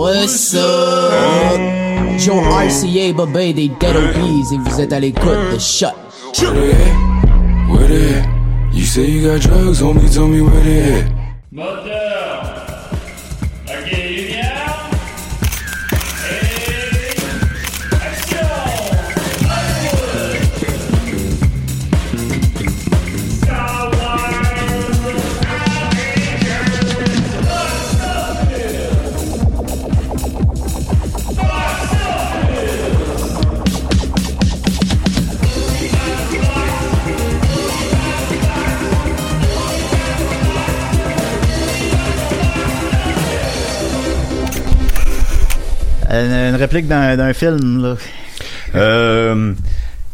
What's up? Joe RCA, Bobé des Dead Obies et vous êtes à l'écoute de Shut. Where they at? Where they at? You say you got drugs, homie, tell me where they at. Une, réplique d'un film, là. Euh,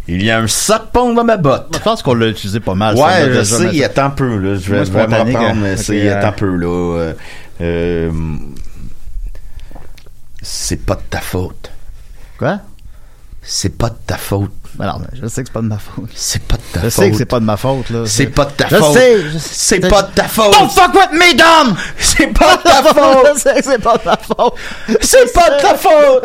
il y a un sapon dans ma botte. Je pense qu'on l'a utilisé pas mal. Ouais, je déjà, sais, il un peu, là. Je vais, spontané, reprendre, gars. mais c'est, il est euh, peu, là. Euh, c'est pas de ta faute. Quoi? C'est pas de ta faute. Alors, je sais que c'est pas de ma faute. C'est pas de ta Je faute. sais que c'est pas de ma faute, là. C'est pas de ta je faute. Sais, je C'est sais. pas de ta faute. Don't fuck with me, Dom! C'est pas de ta faute. je sais que c'est pas de ma faute. C'est pas de ta faute.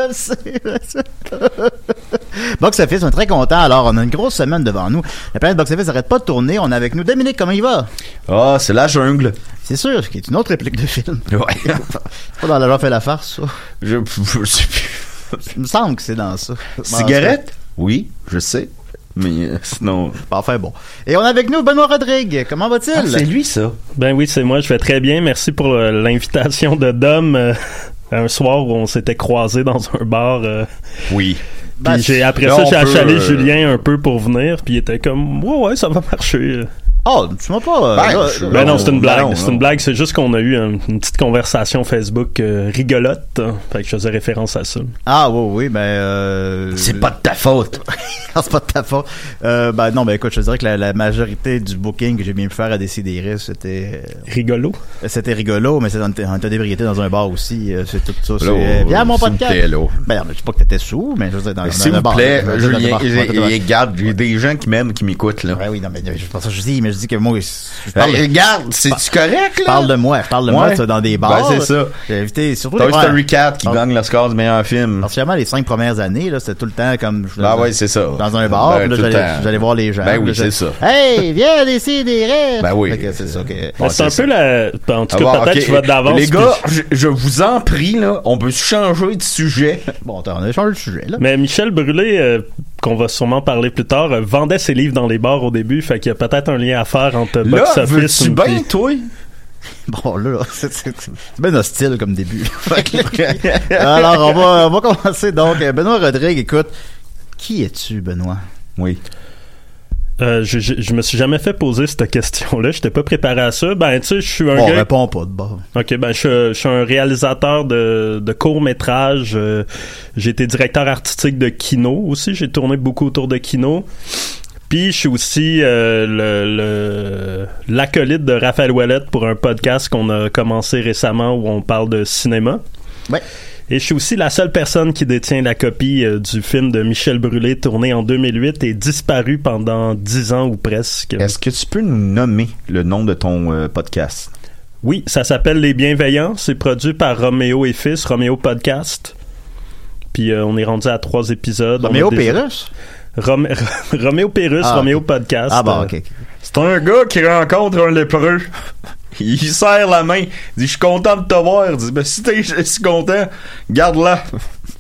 Je je. Box Office, on est très content. Alors, on a une grosse semaine devant nous. La planète Box Office n'arrête pas de tourner. On est avec nous. Dominique, comment il va? Ah, c'est la jungle. C'est sûr, qui est une autre réplique de film. Ouais. pas dans la loi fait la farce, ça. Je, je sais plus. Il me semble que c'est dans ça. Cigarette? Oui, je sais. Mais euh, sinon. Enfin bon. Et on a avec nous Benoît Rodrigue. Comment va-t-il? Ah, c'est lui, ça. Ben oui, c'est moi, je vais très bien. Merci pour euh, l'invitation de Dom euh, un soir où on s'était croisés dans un bar. euh, Oui. Puis Ben, j'ai, après ça, j'ai achalé euh, Julien un peu pour venir, puis il était comme ouais ouais ça va marcher. Oh, tu m'as pas. euh, Ben, là, je- Ben non, c'est une blague. c'est une blague. C'est juste qu'on a eu un- une petite conversation Facebook euh, rigolote. hein. Fait que je faisais référence à ça. Ah oui, oui, ben euh, C'est pas de ta faute. C'est pas de ta faute. Euh, ben non, ben écoute, je te dirais que la, la majorité du booking que j'ai bien pu faire à Décider, c'était Rigolo? c'était rigolo, mais c'est on était d'ébriété dans un bar aussi. euh, C'est tout ça. C'est euh, à mon podcast. plaît. Ben je dis pas que t'étais sous, mais je veux dire dans, S'il le vous plaît, Julien, regarde, il y a des gens qui m'aiment, qui m'écoutent, là. Ouais, oui, non, mais je pense que je dis, mais mais je dis que moi, je parle. Ben, regarde, c'est-tu correct, Je là? parle de moi, je parle de moi Ouais. ça, dans des Ben, bars. c'est ça. J'ai invité surtout Toy les Story 4 qui Ah. gagne le score du meilleur film. Particulièrement les cinq premières années, là, c'était tout le temps comme. je- Ah ouais, c'est ça. Dans un bar, Ben, j'allais, voir les gens. Ben oui, là, je- c'est ça. Hey, viens laisser des rêves. Ben oui. C'est ça. Ben, c'est un peu la. En tout Ah cas, bon, peut-être je vais d'avance. Les gars, je, je vous en prie, là, on peut changer de sujet. Bon, on a changé de sujet, là. Mais Michel Brûlé, euh, qu'on va sûrement parler plus tard, euh, vendait ses livres dans les bars au début, fait qu'il y a peut-être un lien à faire entre Là, box office. veux-tu bien, toi? Bon, là, c'est, bien hostile comme début. Que- Alors, on va, on va commencer donc. Euh, Benoît Rodrigue, écoute, qui es-tu, Benoît? Oui. Euh, je, je, je me suis jamais fait poser cette question-là. J'étais pas préparé à ça. Ben, tu sais, je suis un Bon, gars. réponds pas de bord. Ok, ben je, je suis un réalisateur de, de courts métrages. Euh, j'ai été directeur artistique de Kino aussi. J'ai tourné beaucoup autour de Kino. Puis je suis aussi euh, le le- l'acolyte de Raphaël Ouellette pour un podcast qu'on a commencé récemment où on parle de cinéma. Ouais. Et je suis aussi la seule personne qui détient la copie euh, du film de Michel Brûlé tourné en 2008 et disparu pendant 10 ans ou presque. Est-ce que tu peux nous nommer le nom de ton euh, podcast? Oui, ça s'appelle Les Bienveillants. C'est produit par Roméo et Fils, Roméo Podcast. Puis euh, on est rendu à trois épisodes. Roméo déjà- Pérus? Romé- Roméo Pérus, Ah, Roméo ok. Podcast. Ah, bon, ok. C'est un gars qui rencontre un lépreux. Il serre la main. Il dit, je suis content de te voir. Il dit, ben, si t'es si content, garde-la.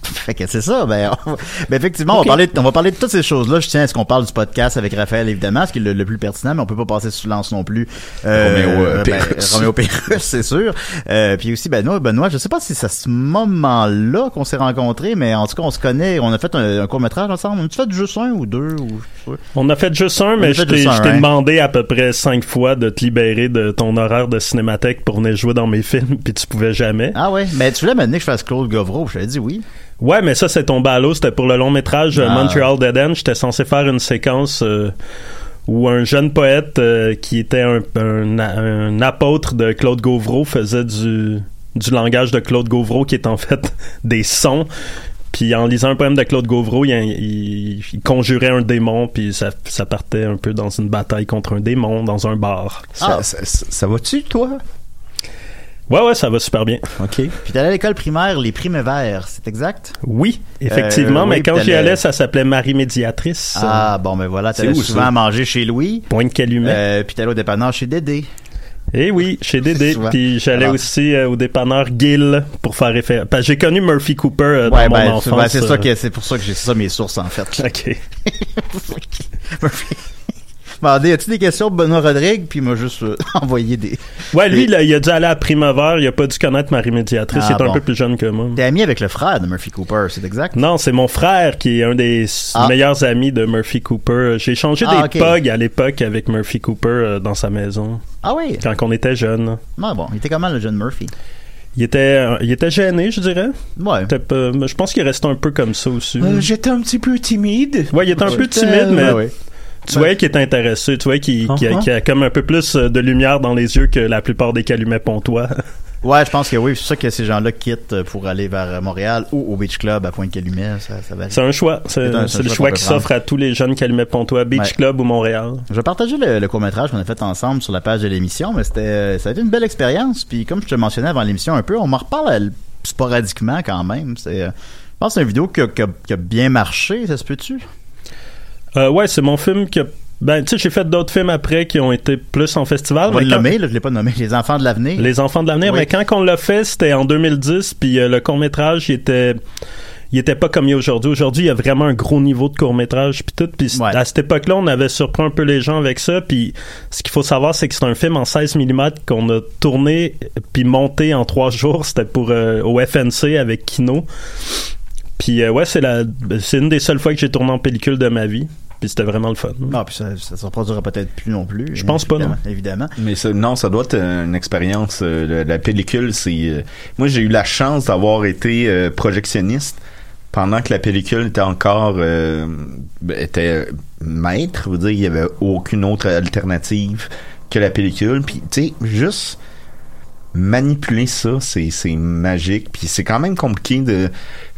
Fait que c'est ça. Ben, on- ben, effectivement, on, va parler, on va parler de toutes ces choses-là. Je tiens à ce qu'on parle du podcast avec Raphaël, évidemment, ce qui est le, le plus pertinent, mais on peut pas passer sous silence non plus. Roméo, euh, ben, Pérus. C'est sûr. Euh, puis aussi, Benoît, Benoît, je sais pas si c'est à ce moment-là qu'on s'est rencontrés, mais en tout cas, on se connaît. On a fait un, court-métrage ensemble. On a fait juste un ou deux? Ou. On a fait juste un, mais je t'ai je hein. demandé à peu près cinq fois de te libérer de ton horaire de cinémathèque pour venir jouer dans mes films, puis tu pouvais jamais. Ah ouais, mais tu voulais m'amener que je fasse Claude Govreau. Je t'avais dit oui. Ouais, mais ça, c'est tombé à l'eau. C'était pour le long métrage euh, Ah. Montreal Dead End. J'étais censé faire une séquence euh, où un jeune poète euh, qui était un, un, un apôtre de Claude Gauvreau faisait du, du langage de Claude Gauvreau qui est en fait des sons. Puis en lisant un poème de Claude Gauvreau, il, il- il conjurait un démon, puis ça, ça partait un peu dans une bataille contre un démon dans un bar. Ça, Ah. ça, ça- ça va-tu, toi? Ouais, ouais, ça va super bien. OK. Puis t'allais à l'école primaire, les primes verts, c'est exact? Oui, effectivement, Euh, mais oui, quand j'y allais, ça s'appelait Marie Médiatrice. Ah, bon, ben voilà, t'allais souvent ça? manger chez Louis. Pointe Calumet. Euh, puis t'allais au dépanneur chez Dédé. Eh oui, chez Dédé. Puis j'allais Alors. aussi euh, au dépanneur Gill pour faire référence. Parce que j'ai connu Murphy Cooper euh, dans Ouais, mon ben, c'est- enfance. ben, c'est ça que c'est pour ça que j'ai ça mes sources en fait. Ok. Demandez, as-tu des questions pour Benoît Rodrigue? Puis il m'a juste euh, envoyé des. Ouais, lui, là, il a dû aller à Primavera. Il a pas dû connaître Marie Médiatrice. Ah, il est un peu plus jeune que moi. T'es ami avec le frère de Murphy Cooper, c'est exact? Non, c'est mon frère qui est un des Ah. meilleurs amis de Murphy Cooper. J'ai changé Ah, des ok. pogs à l'époque avec Murphy Cooper euh, dans sa maison Ah oui? quand on était jeunes. Ah bon, il était comment le jeune Murphy? Il était, euh, il était gêné, je dirais. Ouais. Je pense qu'il restait un peu comme ça aussi. J'étais un petit peu timide. Ouais, il était un peu timide, mais Ouais, ouais. Tu voyais qu'il était intéressé. Tu voyais qu'il qu'il a, Uh-huh. qu'il a comme un peu plus euh, de lumière dans les yeux que la plupart des calumets pontois. Ouais, je pense que oui, c'est ça que ces gens-là quittent euh, pour aller vers euh, Montréal ou au Beach Club à Pointe-Calumet, ça, ça va. C'est un choix. C'est le choix qui s'offre à tous les jeunes calumets pontois, Beach Ouais. Club ou Montréal. Je vais partager le, le court-métrage qu'on a fait ensemble sur la page de l'émission, mais c'était, ça a été une belle expérience. Puis comme je te mentionnais avant l'émission un peu, on m'en reparle sporadiquement quand même. C'est, je pense que c'est une vidéo qui a, qui a- qui a bien marché, ça se peut-tu? Euh, ouais, c'est mon film que. Ben, tu sais, j'ai fait d'autres films après qui ont été plus en festival. On va mais le quand- nommer, là, je l'ai pas nommé, Les Enfants de l'avenir. Les Enfants de l'avenir. Oui. Mais quand on l'a fait, c'était en 2010, puis euh, le court-métrage, il était... Il était pas comme il est aujourd'hui. Aujourd'hui, il y a vraiment un gros niveau de court-métrage puis tout. Puis Ouais. à cette époque-là, on avait surpris un peu les gens avec ça. Puis ce qu'il faut savoir, c'est que c'est un film en 16 mm qu'on a tourné puis monté en trois jours. C'était pour euh, au FNC avec Kino. Puis euh, ouais, c'est la, c'est une des seules fois que j'ai tourné en pellicule de ma vie. Puis c'était vraiment le fun. Non, puis ça, ça se reproduira peut-être plus non plus. Je pense pas, non. Évidemment. Mais ça- non, ça doit être une expérience. euh, la pellicule, c'est. euh, moi, j'ai eu la chance d'avoir été euh, projectionniste pendant que la pellicule était encore euh, ben, était maître. Je veux dire, il y avait aucune autre alternative que la pellicule. Puis, tu sais, juste manipuler ça, c'est c'est magique. Puis c'est quand même compliqué de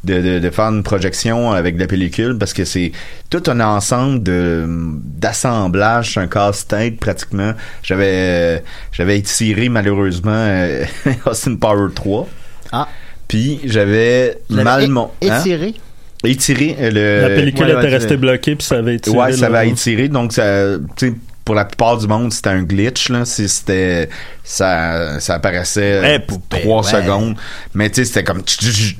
de, de, de faire une projection avec de la pellicule parce que c'est tout un ensemble de d'assemblage, c'est un casse-tête pratiquement. J'avais euh, j'avais étiré malheureusement euh, Austin Power 3. Ah. Puis j'avais mal mon hein? étiré? Étiré euh, le La pellicule ouais, était restée bloquée puis ça avait été. Ouais, ça va étirer, donc ça, tu sais, pour la plupart du monde, c'était un glitch là. C'est- C'était, ça, ça apparaissait Ouais, euh, poupée, trois ouais. secondes, mais tu sais, c'était comme tch, tch, tch.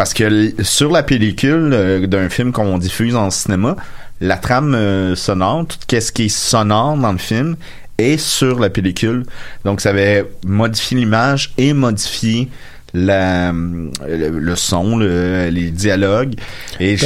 Parce que sur la pellicule euh, d'un film qu'on diffuse en cinéma, la trame euh, sonore, tout ce qui est sonore dans le film est sur la pellicule, donc ça avait modifié l'image et modifié la, le, le son, le- les dialogues. Et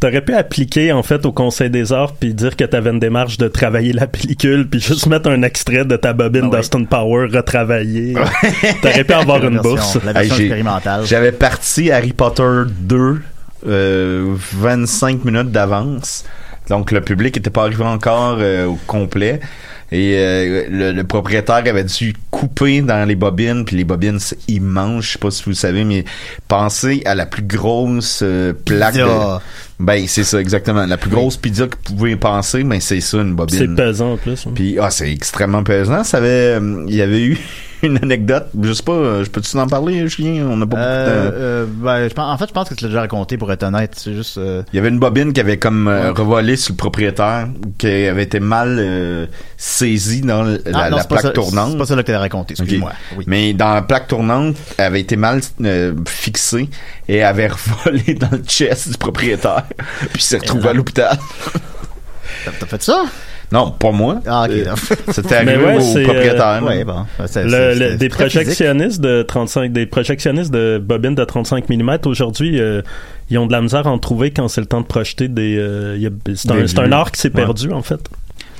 T'aurais, pu appliquer en fait au Conseil des Arts puis dire que t'avais une démarche de travailler la pellicule puis juste mettre un extrait de ta bobine Ah oui. d'Austin Power retravaillée. T'aurais pu avoir une version- bourse. La version Hey, j'ai- expérimentale. J'avais parti Harry Potter 2 euh, 25 minutes d'avance. Donc le public était pas arrivé encore euh, au complet. Et euh, le, le propriétaire avait dû couper dans les bobines, puis les bobines c'est immense, je sais pas si vous le savez, mais pensez à la plus grosse euh, plaque de... Ben c'est ça exactement, la plus grosse pizza que vous pouvez penser, ben c'est ça une bobine. C'est pesant en plus. hein. Puis ah c'est extrêmement pesant. Ça avait, euh, il y avait eu une anecdote. Je sais pas, euh, je peux-tu en parler, Julien? On n'a pas beaucoup de Euh, temps. euh, ben, je pense- en fait, je pense que tu l'as déjà raconté pour être honnête. C'est juste. euh, Il y avait une bobine qui avait comme revolé sur le propriétaire, qui avait été mal saisie dans le- la, ah, non, la plaque ça- tournante. C'est pas ça que t'as raconté. Excuse-moi. Oui. Mais dans la plaque tournante, elle avait été mal fixée et avait revolé dans le chest du propriétaire. Puis s'est retrouvé à l'hôpital. T'as fait ça? Non, pas moi. Ah, ok. Euh, C'était arrivé ouais, au propriétaire. ouais, bon. C'est- Le- le- des physique. projectionnistes de 35 des projectionnistes de bobines de 35 mm aujourd'hui euh, ils ont de la misère à en trouver quand c'est le temps de projeter des euh, c'est un, un art qui s'est Ouais. perdu en fait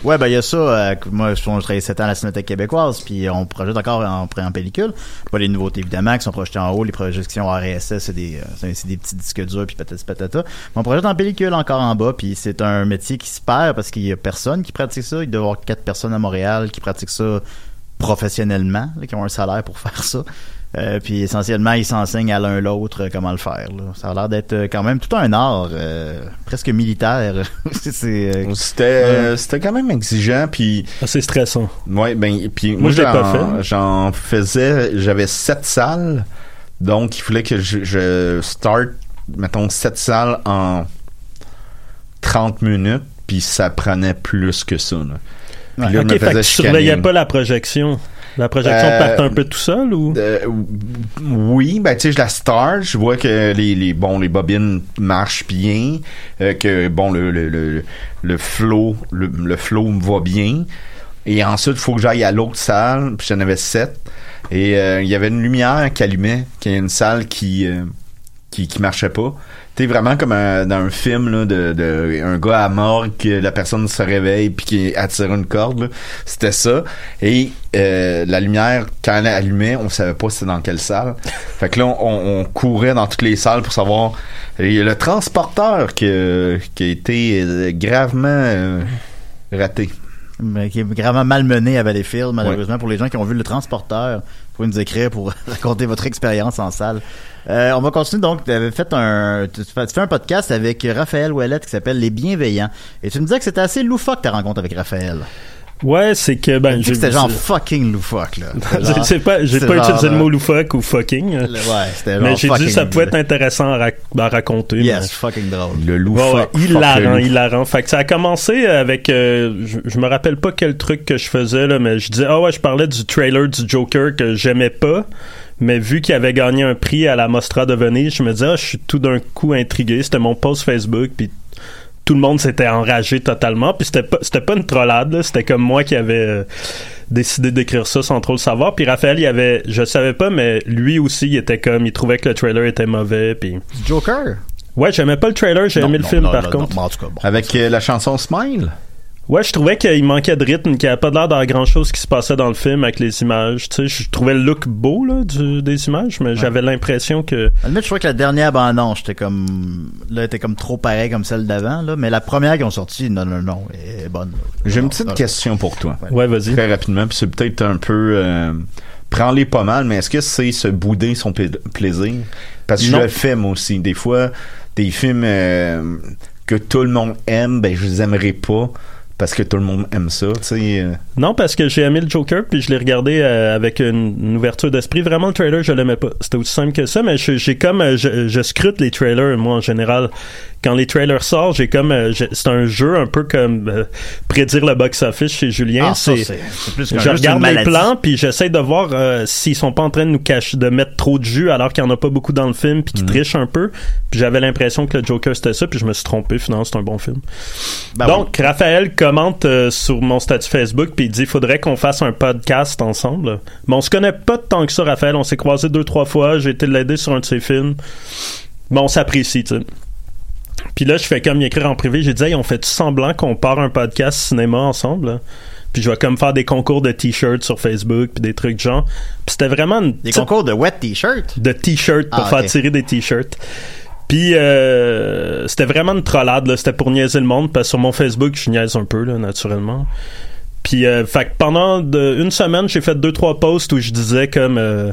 Ouais, ben il y a ça. euh, moi, je, je travaillais 7 ans à la Cinémathèque québécoise, puis on projette encore en, en pellicule. Pas les nouveautés, évidemment, qui sont projetées en haut. Les projections RSS, c'est des, euh, c'est c'est des petits disques durs, puis patati patata. Mais on projette en pellicule encore en bas, puis c'est un métier qui se perd parce qu'il y a personne qui pratique ça. Il doit y avoir quatre personnes à Montréal qui pratiquent ça professionnellement, là, qui ont un salaire pour faire ça. Euh, puis essentiellement, ils s'enseignent à l'un l'autre euh, comment le faire. là. Ça a l'air d'être euh, quand même tout un art, euh, presque militaire. c'est, euh, C'était euh, c'était quand même exigeant puis c'est stressant ouais ben puis Moi, moi, je l'ai pas j'en- fait. j'en faisais j'avais sept salles donc il fallait que je, je start mettons sept salles en 30 minutes puis ça prenait plus que ça là. Puis là, me fait que tu surveillais pas la projection la projection Euh, partait un peu tout seul ou? Euh, oui, ben tu sais, je la start, je vois que les, les bon les bobines marchent bien, euh, que bon le le le, le flow le, le flow me va bien. Et ensuite, il faut que j'aille à l'autre salle, puis j'en avais sept. Et euh, il y avait une lumière qui allumait, qui est une salle qui euh, qui, qui marchait pas. T'es vraiment comme un- dans un film là, de, de un gars à mort que la personne se réveille puis qui attire une corde. C'était ça. Et euh, la lumière, quand elle allumait, on savait pas c'était dans quelle salle. Fait que là, on, on courait dans toutes les salles pour savoir. Et il y a le transporteur qui, a- qui a été euh, gravement euh, raté. mais qui est gravement malmené à Valleyfield, malheureusement, pour les gens qui ont vu le transporteur. Vous pouvez nous écrire pour raconter votre expérience en salle. Euh, on va continuer donc. Tu avais fait un, tu fais un podcast avec Raphaël Ouellette qui s'appelle Les Bienveillants. Et tu me disais que c'était assez loufoque ta rencontre avec Raphaël. ouais c'est que ben Tu dis j'ai- que c'était genre fucking loufoque, là. Sais pas, j'ai c'est pas genre, utilisé le euh, mot loufoque ou fucking. le- Ouais, c'était genre mais j'ai dit ça pouvait être intéressant à, rac- à raconter. Yes, mais- fucking drôle. Le loup Ouais, ouais, hilarant, hilarant. Fait que ça a commencé avec, euh, je, je me rappelle pas quel truc que je faisais là, mais je disais ah ouais, je parlais du trailer du Joker que j'aimais pas, mais vu qu'il avait gagné un prix à la Mostra de Venise, je me disais ah, je suis tout d'un coup intrigué. C'était mon post Facebook, puis tout le monde s'était enragé totalement, puis c'était pas c'était pas une trollade, c'était comme moi qui avait euh, décidé d'écrire ça sans trop le savoir. Puis Raphaël, il avait, je savais pas, mais lui aussi, il était comme, il trouvait que le trailer était mauvais, puis Joker? ouais, j'aimais pas le trailer, j'ai Non, aimé le non, film non, par non, contre. non, en tout cas, bon. Avec euh, la chanson Smile? Ouais, je trouvais qu'il manquait de rythme, qu'il n'y avait pas l'air d'avoir grand chose qui se passait dans le film avec les images. Tu sais, je trouvais le look beau là, du, des images, mais j'avais l'impression que. À je trouvais que la dernière bande-annonce, j'étais comme, là, était comme trop pareil comme celle d'avant, là. Mais la première qu'ils ont sorti, non, non, non, elle est bonne. J'ai une petite non. question pour toi. Ouais, vas-y. Très rapidement, puis c'est peut-être un peu... Euh, Prends-les pas mal, mais est-ce que c'est se bouder son pla- plaisir? Parce que Non. je le fais, moi aussi. Des fois, des films euh, que tout le monde aime, ben, je les aimerais pas parce que tout le monde aime ça, tu sais. euh. Non, parce que j'ai aimé le Joker, puis je l'ai regardé euh, avec une, ouverture d'esprit. Vraiment, le trailer, je l'aimais pas. C'était aussi simple que ça, mais j'ai comme... euh, je, je scrute les trailers, moi, en général. Quand les trailers sortent, j'ai comme... euh, c'est un jeu un peu comme euh, prédire le box-office chez Julien. Ah, c'est plus Je regarde les plans, puis j'essaie de voir euh, s'ils sont pas en train de nous cacher, de mettre trop de jus alors qu'il y en a pas beaucoup dans le film, puis qu'ils Mm. trichent un peu. Puis j'avais l'impression que le Joker, c'était ça, puis je me suis trompé. Finalement, c'est un bon film. Ben Donc, Raphaël commente euh, sur mon statut Facebook puis il dit faudrait qu'on fasse un podcast ensemble. Mais on se connaît pas tant que ça, Raphaël. On s'est croisés deux trois fois. J'ai été l'aider sur un de ses films. Mais on s'apprécie, tu sais. Puis là, je fais comme y écrire en privé. J'ai dit, hey, on fait semblant qu'on part un podcast cinéma ensemble. Puis je vais comme faire des concours de t-shirts sur Facebook puis des trucs de genre. Puis c'était vraiment une Des concours de wet t-shirt? de t-shirts pour Ah, faire tirer des t-shirts. Puis euh, c'était vraiment une trollade, là. C'était pour niaiser le monde, parce que sur mon Facebook, je niaise un peu, là, naturellement. Puis, euh, fait que pendant de- une semaine, j'ai fait deux, trois posts où je disais comme euh,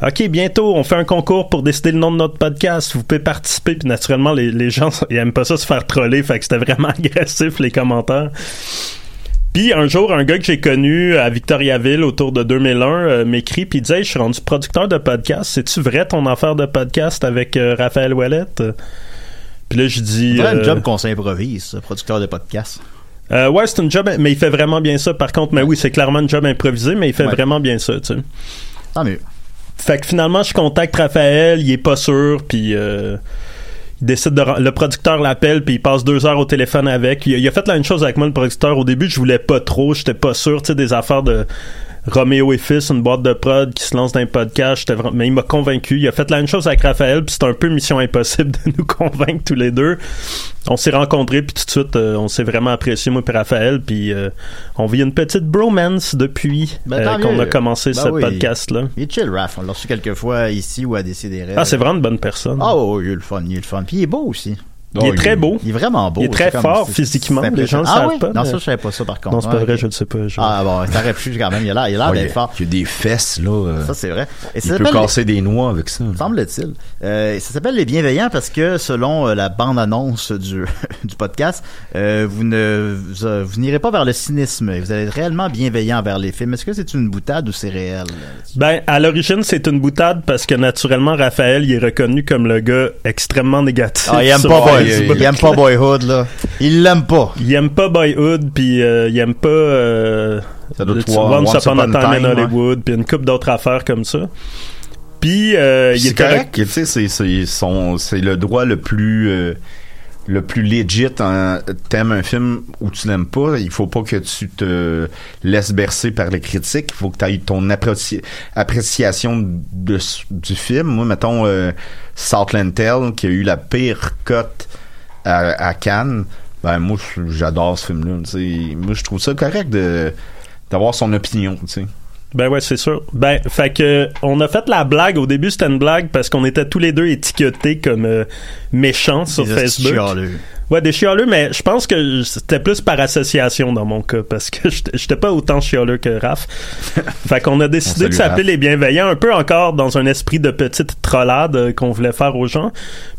OK, bientôt, on fait un concours pour décider le nom de notre podcast. Vous pouvez participer. Puis naturellement, les, les gens, ils aiment pas ça se faire troller. Fait que c'était vraiment agressif, les commentaires. Puis un jour, un gars que j'ai connu à Victoriaville autour de 2001 euh, m'écrit puis il dit hey, je suis rendu producteur de podcast. C'est-tu vrai ton affaire de podcast avec euh, Raphaël Ouellette? Puis là, je dis... C'est un euh, job qu'on s'improvise, producteur de podcast. Euh, ouais, c'est une job, mais il fait vraiment bien ça. Par contre, mais oui, c'est clairement une job improvisée, mais il fait Ouais. vraiment bien ça, tu sais. Tant mieux. Fait que finalement, je contacte Raphaël, il est pas sûr, puis euh, il décide de... Le producteur l'appelle, puis il passe deux heures au téléphone avec. Il, a- il a fait la même chose avec moi, le producteur. Au début, je voulais pas trop, j'étais pas sûr, tu sais, des affaires de... Roméo et Fils, une boîte de prod qui se lance dans un podcast, mais il m'a convaincu. Il a fait la même chose avec Raphaël, puis c'était un peu mission impossible de nous convaincre tous les deux. On s'est rencontrés, puis tout de suite, euh, on s'est vraiment apprécié, moi et Raphaël, puis euh, on vit une petite bromance depuis Ben, euh, qu'on a commencé Ben ce oui. podcast-là. Il est chill, Raph. On l'a reçu quelques fois ici ou à Décideret. Ah, c'est vraiment une bonne personne. Ah, oh, il est le fun, il est le fun. Puis il est beau aussi. Il est très beau. Il est vraiment beau. Il est très fort physiquement. Les gens le impressionnant. savent ah, oui? pas. Non, mais- ça, je savais pas ça par contre. Non, c'est pas Ouais, vrai, je ne sais pas. je- Ah, bon, t'aurais pu quand même. Il a l'air, il a l'air Ouais, d'être fort. Il y a des fesses, là. euh, Ça, c'est vrai. Et il ça peut s'appelle- casser des noix avec ça. Semble-t-il. Euh, ça s'appelle Les Bienveillants parce que selon euh, la bande-annonce du, du podcast, euh, vous ne vous, vous n'irez pas vers le cynisme. Vous allez être réellement bienveillant vers les films. Est-ce que c'est une boutade ou c'est réel? Ben, à l'origine, c'est une boutade parce que naturellement, Raphaël, il est reconnu comme le gars extrêmement négatif. Ah, il aime pas, Facebook. il aime pas Boyhood, là. Il l'aime pas. Il aime pas Boyhood, puis euh, il aime pas euh, Ça doit être Once Upon a Time in Hollywood, puis une couple d'autres affaires comme ça. Puis euh, il c'est était correct, tu sais, c'est, c'est, son- c'est le droit le plus, euh, le plus legit. T'aimes un film ou tu l'aimes pas, il faut pas que tu te laisses bercer par les critiques. Il faut que tu aies ton appréci- appréciation du film. Moi, mettons, euh, Southland qui a eu la pire cote à, Cannes. Ben, moi, j'adore ce film-là. Moi, je trouve ça correct de, d'avoir son opinion. Ben ouais, c'est sûr. Ben, fait que on a fait la blague. Au début, c'était une blague parce qu'on était tous les deux étiquetés comme euh, méchants sur Des Facebook. Ouais, des chialeux, mais je pense que c'était plus par association dans mon cas parce que j'étais pas autant chialeux que Raph. fait qu'on a décidé de s'appeler les bienveillants un peu encore dans un esprit de petite trollade euh, qu'on voulait faire aux gens.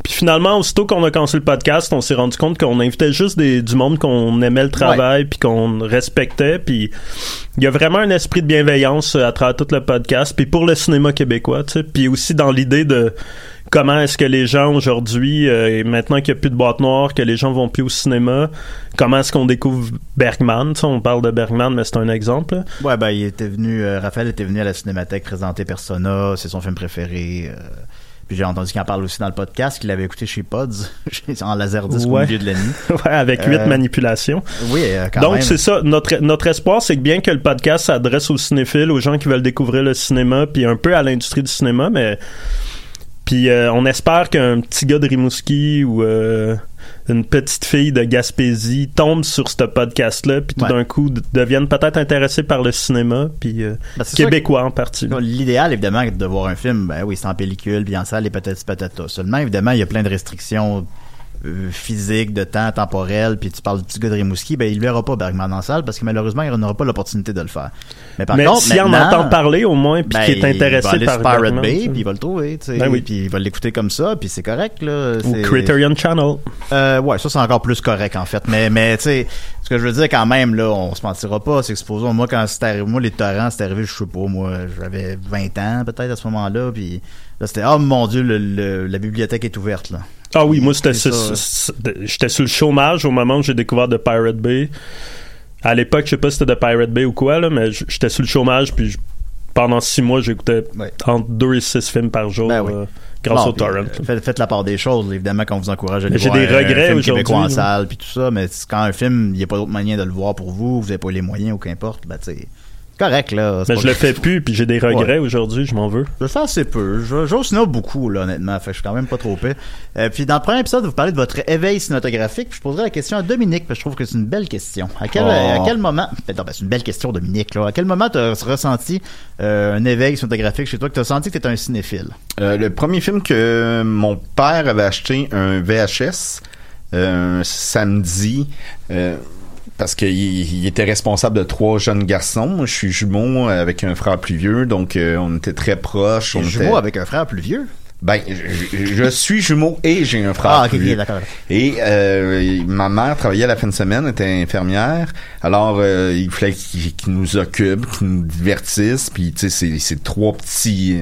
Puis finalement, aussitôt qu'on a commencé le podcast, on s'est rendu compte qu'on invitait juste des, du monde qu'on aimait le travail puis qu'on respectait puis il y a vraiment un esprit de bienveillance euh, à travers tout le podcast puis pour le cinéma québécois, tu sais, puis aussi dans l'idée de comment est-ce que les gens aujourd'hui, euh, et maintenant qu'il n'y a plus de boîte noire, que les gens vont plus au cinéma, comment est-ce qu'on découvre Bergman, on parle de Bergman, mais c'est un exemple. Ouais, ben, il était venu, euh, Raphaël était venu à la Cinémathèque présenter Persona, c'est son film préféré. euh, puis j'ai entendu qu'il en parle aussi dans le podcast, qu'il avait écouté chez Pods, en laserdisc Ouais. au milieu de la nuit. ouais, avec huit manipulations. Oui, quand Donc c'est ça, notre notre espoir c'est que bien que le podcast s'adresse aux cinéphiles, aux gens qui veulent découvrir le cinéma, puis un peu à l'industrie du cinéma, mais puis euh, on espère qu'un petit gars de Rimouski ou euh, une petite fille de Gaspésie tombe sur ce podcast-là, puis tout Ouais. d'un coup deviennent peut-être intéressés par le cinéma, puis euh, Ben, québécois en partie. L'idéal, évidemment, de voir un film, ben oui, c'est en pellicule, puis en salle, et peut-être patata. Seulement, évidemment, il y a plein de restrictions euh, physique, de temps temporel, puis tu parles du petit gars de Rimouski, ben il verra pas Bergman en salle parce que malheureusement il n'aura pas l'opportunité de le faire. Mais par Mais contre, s'il en maintenant, entend parler au moins, puis ben, qu'il est intéressé il va aller par Pirate Bay, puis il va le trouver, tu sais, Ben oui. puis il va l'écouter comme ça, puis c'est correct là. Ou Criterion Channel. euh, ouais, ça c'est encore plus correct en fait. Mais, mais tu sais, ce que je veux dire quand même là, on se mentira pas, c'est que supposons moi quand c'est arrivé, moi les torrents c'est arrivé, je sais pas, moi j'avais 20 ans peut-être à ce moment-là, puis là c'était oh mon dieu, le- le- la bibliothèque est ouverte là. Ah oui, moi c'était j'étais sur le chômage au moment où j'ai découvert The Pirate Bay. À l'époque, je sais pas si c'était The Pirate Bay ou quoi là, mais j'étais sur le chômage puis je- pendant six mois, j'écoutais entre deux et six films par jour Ben oui. euh, grâce Bon, au torrent. euh, faites, faites la part des choses, évidemment qu'on vous encourage à aller J'ai voir des un- un regrets film aujourd'hui, québécois en salle puis tout ça, mais quand un film, il n'y a pas d'autre moyen de le voir pour vous, vous n'avez pas les moyens ou qu'importe, ben tu sais, correct là. Mais pas- je le fais plus puis j'ai des regrets aujourd'hui, je m'en veux. Je le fais assez peu. Cinéma beaucoup, là, honnêtement. Fait que je suis quand même pas trop épais. Euh, puis dans le premier épisode, vous parlez de votre éveil cinématographique. Puis je poserai la question à Dominique, parce que je trouve que c'est une belle question. À quel, Oh. à quel moment... Ben non, ben, c'est une belle question, Dominique. Là. À quel moment tu as ressenti euh, un éveil cinématographique chez toi, que tu as senti que tu un cinéphile? Euh, le premier film que mon père avait acheté, un VHS, euh, un samedi, euh, parce qu'il il était responsable de trois jeunes garçons. Moi, je suis jumeau avec un frère plus vieux, donc euh, on était très proches. On jumeau était- avec un frère plus vieux? Ben, je, je- suis jumeau et j'ai un frère Ah, ok, plus vieux. d'accord. Et euh, ma mère travaillait à la fin de semaine, était infirmière. Alors, euh, il fallait qu'il nous occupe, qu'il nous divertisse. Puis, tu sais, c'est- c'est trois petits...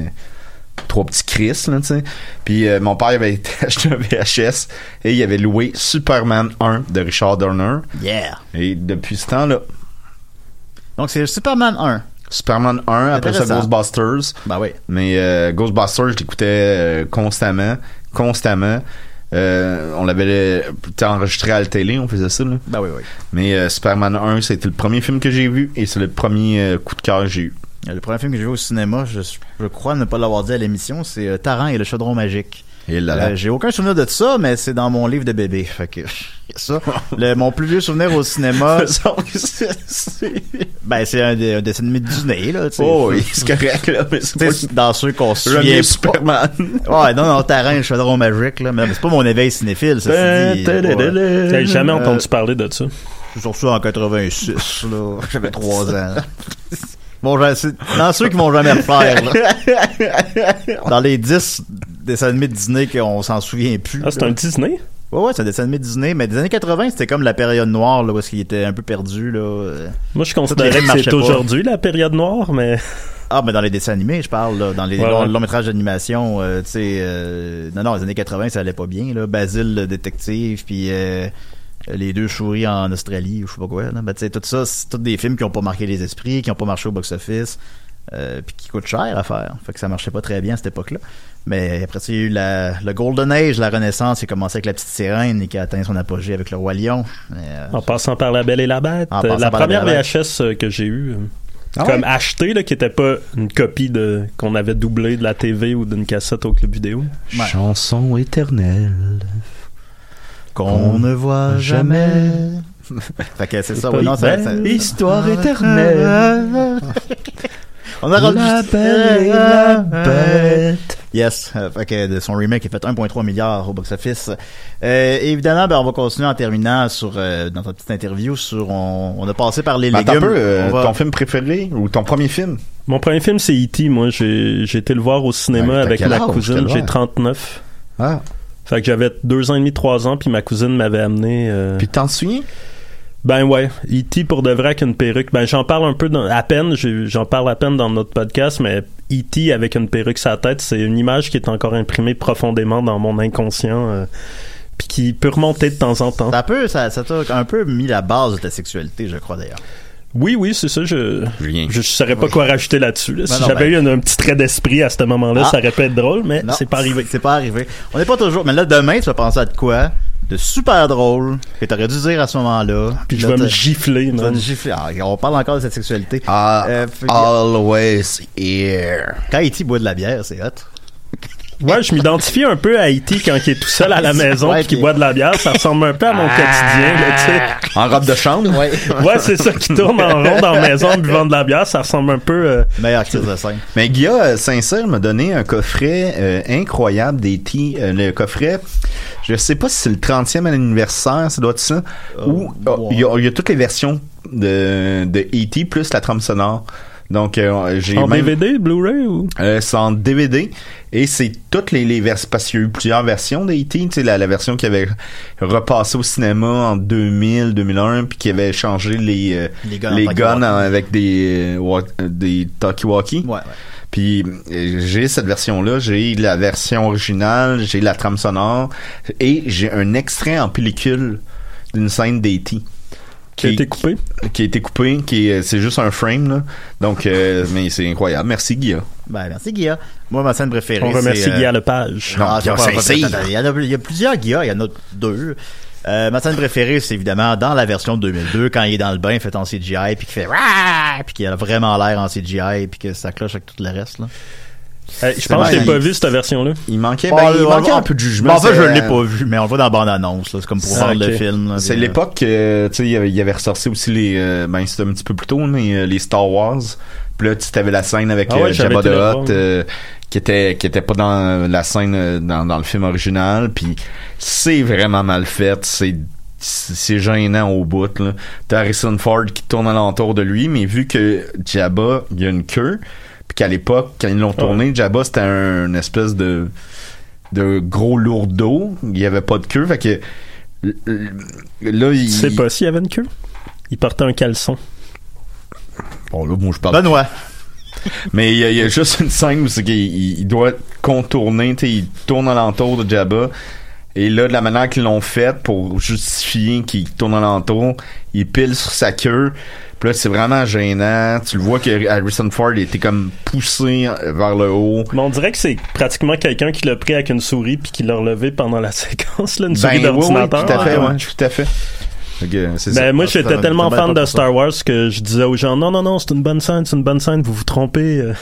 trois petits Chris, là, tu sais. Puis, euh, mon père avait acheté un VHS et il avait loué Superman 1 de Richard Donner. Yeah! Et depuis ce temps-là... Donc, c'est Superman 1. Superman 1, après ça. Ghostbusters. Ben oui. Mais euh, Ghostbusters, je l'écoutais euh, constamment, constamment. Euh, on l'avait enregistré à la télé, on faisait ça. Là. Ben oui, oui. Mais Superman 1, c'était le premier film que j'ai vu et c'est le premier coup de cœur que j'ai eu. Le premier film que j'ai vu au cinéma, je, je crois ne pas l'avoir dit à l'émission, c'est euh, Taran et le chaudron magique. Euh, j'ai aucun souvenir de ça, mais c'est dans mon livre de bébé. Fait que ça, le- mon plus vieux souvenir au cinéma. ben c'est un, un dessin animé de Disney là. tu sais. Oh oui, c'est correct là. Mais c'est dans ceux qu'on pas. Superman. Ouais, non, non, Taran et le chaudron magique là, mais c'est pas mon éveil cinéphile, ça. T'as jamais Euh, entendu parler de ça. Je suis sorti en 86 là, j'avais 3 ans. Dans ceux qui vont jamais le faire. là. Dans les 10 dessins animés de Disney qu'on s'en souvient plus. Ah, c'est un Disney? Ouais, ouais, c'est un dessin animé de Disney, mais des années 80, c'était comme la période noire, là, où est-ce qu'il était un peu perdu, là. Moi, je considérais que c'est aujourd'hui la période noire, mais Ah, mais dans les dessins animés, je parle, là, dans les Ouais, longs, ouais. longs métrages d'animation, euh, tu sais, euh, non, non, les années 80, ça allait pas bien, là. Basile, le détective, puis euh, les deux souris en Australie, ou je sais pas quoi, là. Ben, tu sais, tout ça, c'est tous des films qui ont pas marqué les esprits, qui ont pas marché au box-office, euh, puis qui coûtent cher à faire. Fait que ça marchait pas très bien à cette époque-là. Mais après ça, il y a eu la, le Golden Age, la Renaissance, qui a commencé avec la petite sirène et qui a atteint son apogée avec le Roi Lion. Mais, euh, en passant par La Belle et la Bête, euh, la première la. VHS euh, que j'ai eue, euh, Ah comme ouais? achetée, là, qui était pas une copie de qu'on avait doublé de la TV ou d'une cassette au club vidéo. Ouais. Chanson éternelle. Qu'on ne voit jamais. fait que c'est ça, oui, non, ça, ça- Histoire éternelle. On a rendu La belle et la bête. Yes, euh, fait que de son remake a fait 1.3 milliard au box-office. Euh, évidemment, ben, on va continuer en terminant sur euh, dans notre petite interview sur on, on a passé par les un légumes. peu, euh, va- ton film préféré ou ton premier film? Mon premier film, c'est E.T. Moi, j'ai été le voir au cinéma Ouais, t'as avec ma cousine. J'ai âge? 39. Ah. Fait que j'avais deux ans et demi, trois ans, puis ma cousine m'avait amené. euh, Puis t'en souviens? Ben ouais, E.T. pour de vrai avec une perruque. Ben j'en parle un peu dans- à peine, j'en parle à peine dans notre podcast, mais E.T. avec une perruque sur la tête, c'est une image qui est encore imprimée profondément dans mon inconscient, euh, puis qui peut remonter de temps en temps. Ça peut, ça, ça t'a un peu mis la base de ta sexualité, je crois d'ailleurs. Oui, oui, c'est ça. Je Rien. je saurais pas quoi rajouter là-dessus. là. Ben Si non, j'avais ben- eu un, un petit trait d'esprit à ce moment-là, Ah. ça aurait pu être drôle, mais Non, c'est pas arrivé. C'est pas arrivé. On n'est pas toujours. Mais là, demain, tu vas penser à de quoi? De super drôle que t'aurais dû dire à ce moment-là. Puis je vais me gifler, tu vas man. te gifler. Ah, on parle encore de cette sexualité. Euh, que- always here. Quand E.T. boit de la bière, c'est hot. Ouais, je m'identifie un peu à E.T. quand il est tout seul à la maison et qu'il boit de la bière. Ça ressemble un peu à mon quotidien, là, tu sais. En robe de chambre? Ouais. Ouais, c'est ça qui tourne en rond dans la maison en buvant de la bière. Ça ressemble un peu. euh, Meilleure actrice de scène. Mais Guilla euh, Sincère m'a donné un coffret euh, incroyable d'E.T. Euh, le coffret, je sais pas si c'est le 30e anniversaire, ça doit être ça. Où oh, il y, a, il y a toutes les versions de, de E.T. plus la trame sonore. Donc euh, j'ai en même DVD, Blu-ray ou? euh, c'est en DVD et c'est toutes les, les versions parce qu'il y a eu plusieurs versions d'E.T. Tu sais, la, la version qui avait repassé au cinéma en 2000, 2001 puis qui avait changé les euh, Les guns en les talkie-walkie. guns en- avec des euh, des talkie-walkie. Ouais, ouais. Puis euh, j'ai cette version-là, j'ai la version originale, j'ai la trame sonore et j'ai un extrait en pellicule d'une scène d'E.T. Qui a été coupé. Qui a été coupé, qui est, c'est juste un frame, là. Donc, euh, mais c'est incroyable. Merci, Guilla. Ben, merci, Guilla. Moi, ma scène préférée, On remercie euh, à Lepage. Non, Guilla pas- attends, Il y, a, il y a plusieurs Guilla, il y en a deux. Euh, ma scène préférée, c'est évidemment dans la version 2002, quand il est dans le bain, fait en CGI, puis qu'il fait puis qu'il a vraiment l'air en CGI, puis que ça cloche avec tout le reste. Là. Je pense que j'ai pas vu cette version-là. Il manquait, Ah, ben, il manquait un peu de jugement. Bon, en fait, je l'ai euh, pas vu, mais on le voit dans la bande-annonce, là, c'est comme pour vendre le film. C'est euh, l'époque, euh, tu sais, il y avait- ressorti aussi les, euh, ben c'était un petit peu plus tôt, mais les Star Wars. Puis là, tu avais la scène avec Ah ouais, Jabba the Hutt, voir. euh, qui était qui était pas dans la scène dans, dans le film original. Puis c'est vraiment mal fait. C'est c'est gênant au bout là. T'as Harrison Ford qui tourne alentour de lui, mais vu que Jabba, il y a une queue, puis qu'à l'époque, quand ils l'ont tourné, Jabba c'était un une espèce de de gros lourdeau. Il y avait pas de queue, fait que là il Tu sais pas s'il y avait une queue? Il portait un caleçon. Bon, là, moi, je parle. Benoît. Mais il y, a- il y a juste une scène où c'est qu'il il- il doit contourner, il tourne alentour de Jabba. Et là, de la manière qu'ils l'ont fait pour justifier qu'il tourne alentour, il pile sur sa queue. Puis là, c'est vraiment gênant. Tu le vois que Harrison Ford était comme poussé vers le haut. Mais on dirait que c'est pratiquement quelqu'un qui l'a pris avec une souris puis qui l'a relevé pendant la séquence, là, une souris Ben, oui, oui, d'ordinateur. tout à fait, Ouais. ouais, tout à fait. Ben, ça. moi, Ah, j'étais tellement fan de. Star Wars que je disais aux gens, non, non, non, c'est une bonne scène, c'est une bonne scène, vous vous trompez. euh.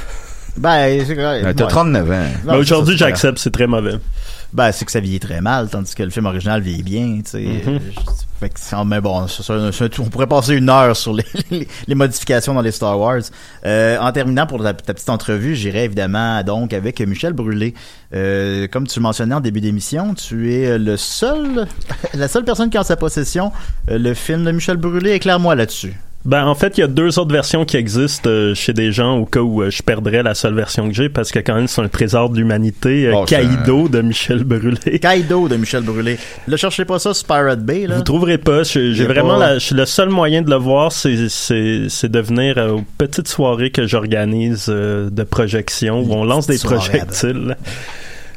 Ben, c'est. Ben, T'as Ouais. 39 ans. Mais aujourd'hui, j'accepte, c'est très mauvais. Ben, c'est que ça vieillit très mal, tandis que le film original vieillit bien, tu sais. Mhm. Je- Fait que mais bon, c'est ça, c'est- on pourrait passer une heure sur les, les, les modifications dans les Star Wars. Euh, en terminant pour ta, ta petite entrevue, j'irai évidemment donc avec Michel Brûlé. Euh, comme tu mentionnais en début d'émission, tu es le seul, la seule personne qui a en sa possession euh, le film de Michel Brûlé. Éclaire-moi là-dessus. Ben, en fait, il y a deux autres versions qui existent euh, chez des gens au cas où euh, je perdrais la seule version que j'ai parce que quand même, c'est un trésor de l'humanité. euh, Oh, Kaido de Michel Brûlé. Kaido de Michel Brûlé. Ne cherchez pas ça sur Pirate Bay, là. Vous trouverez pas. J'ai vraiment pas- la, le seul moyen de le voir, c'est de venir euh, aux petites soirées que j'organise de projection où on lance des projectiles.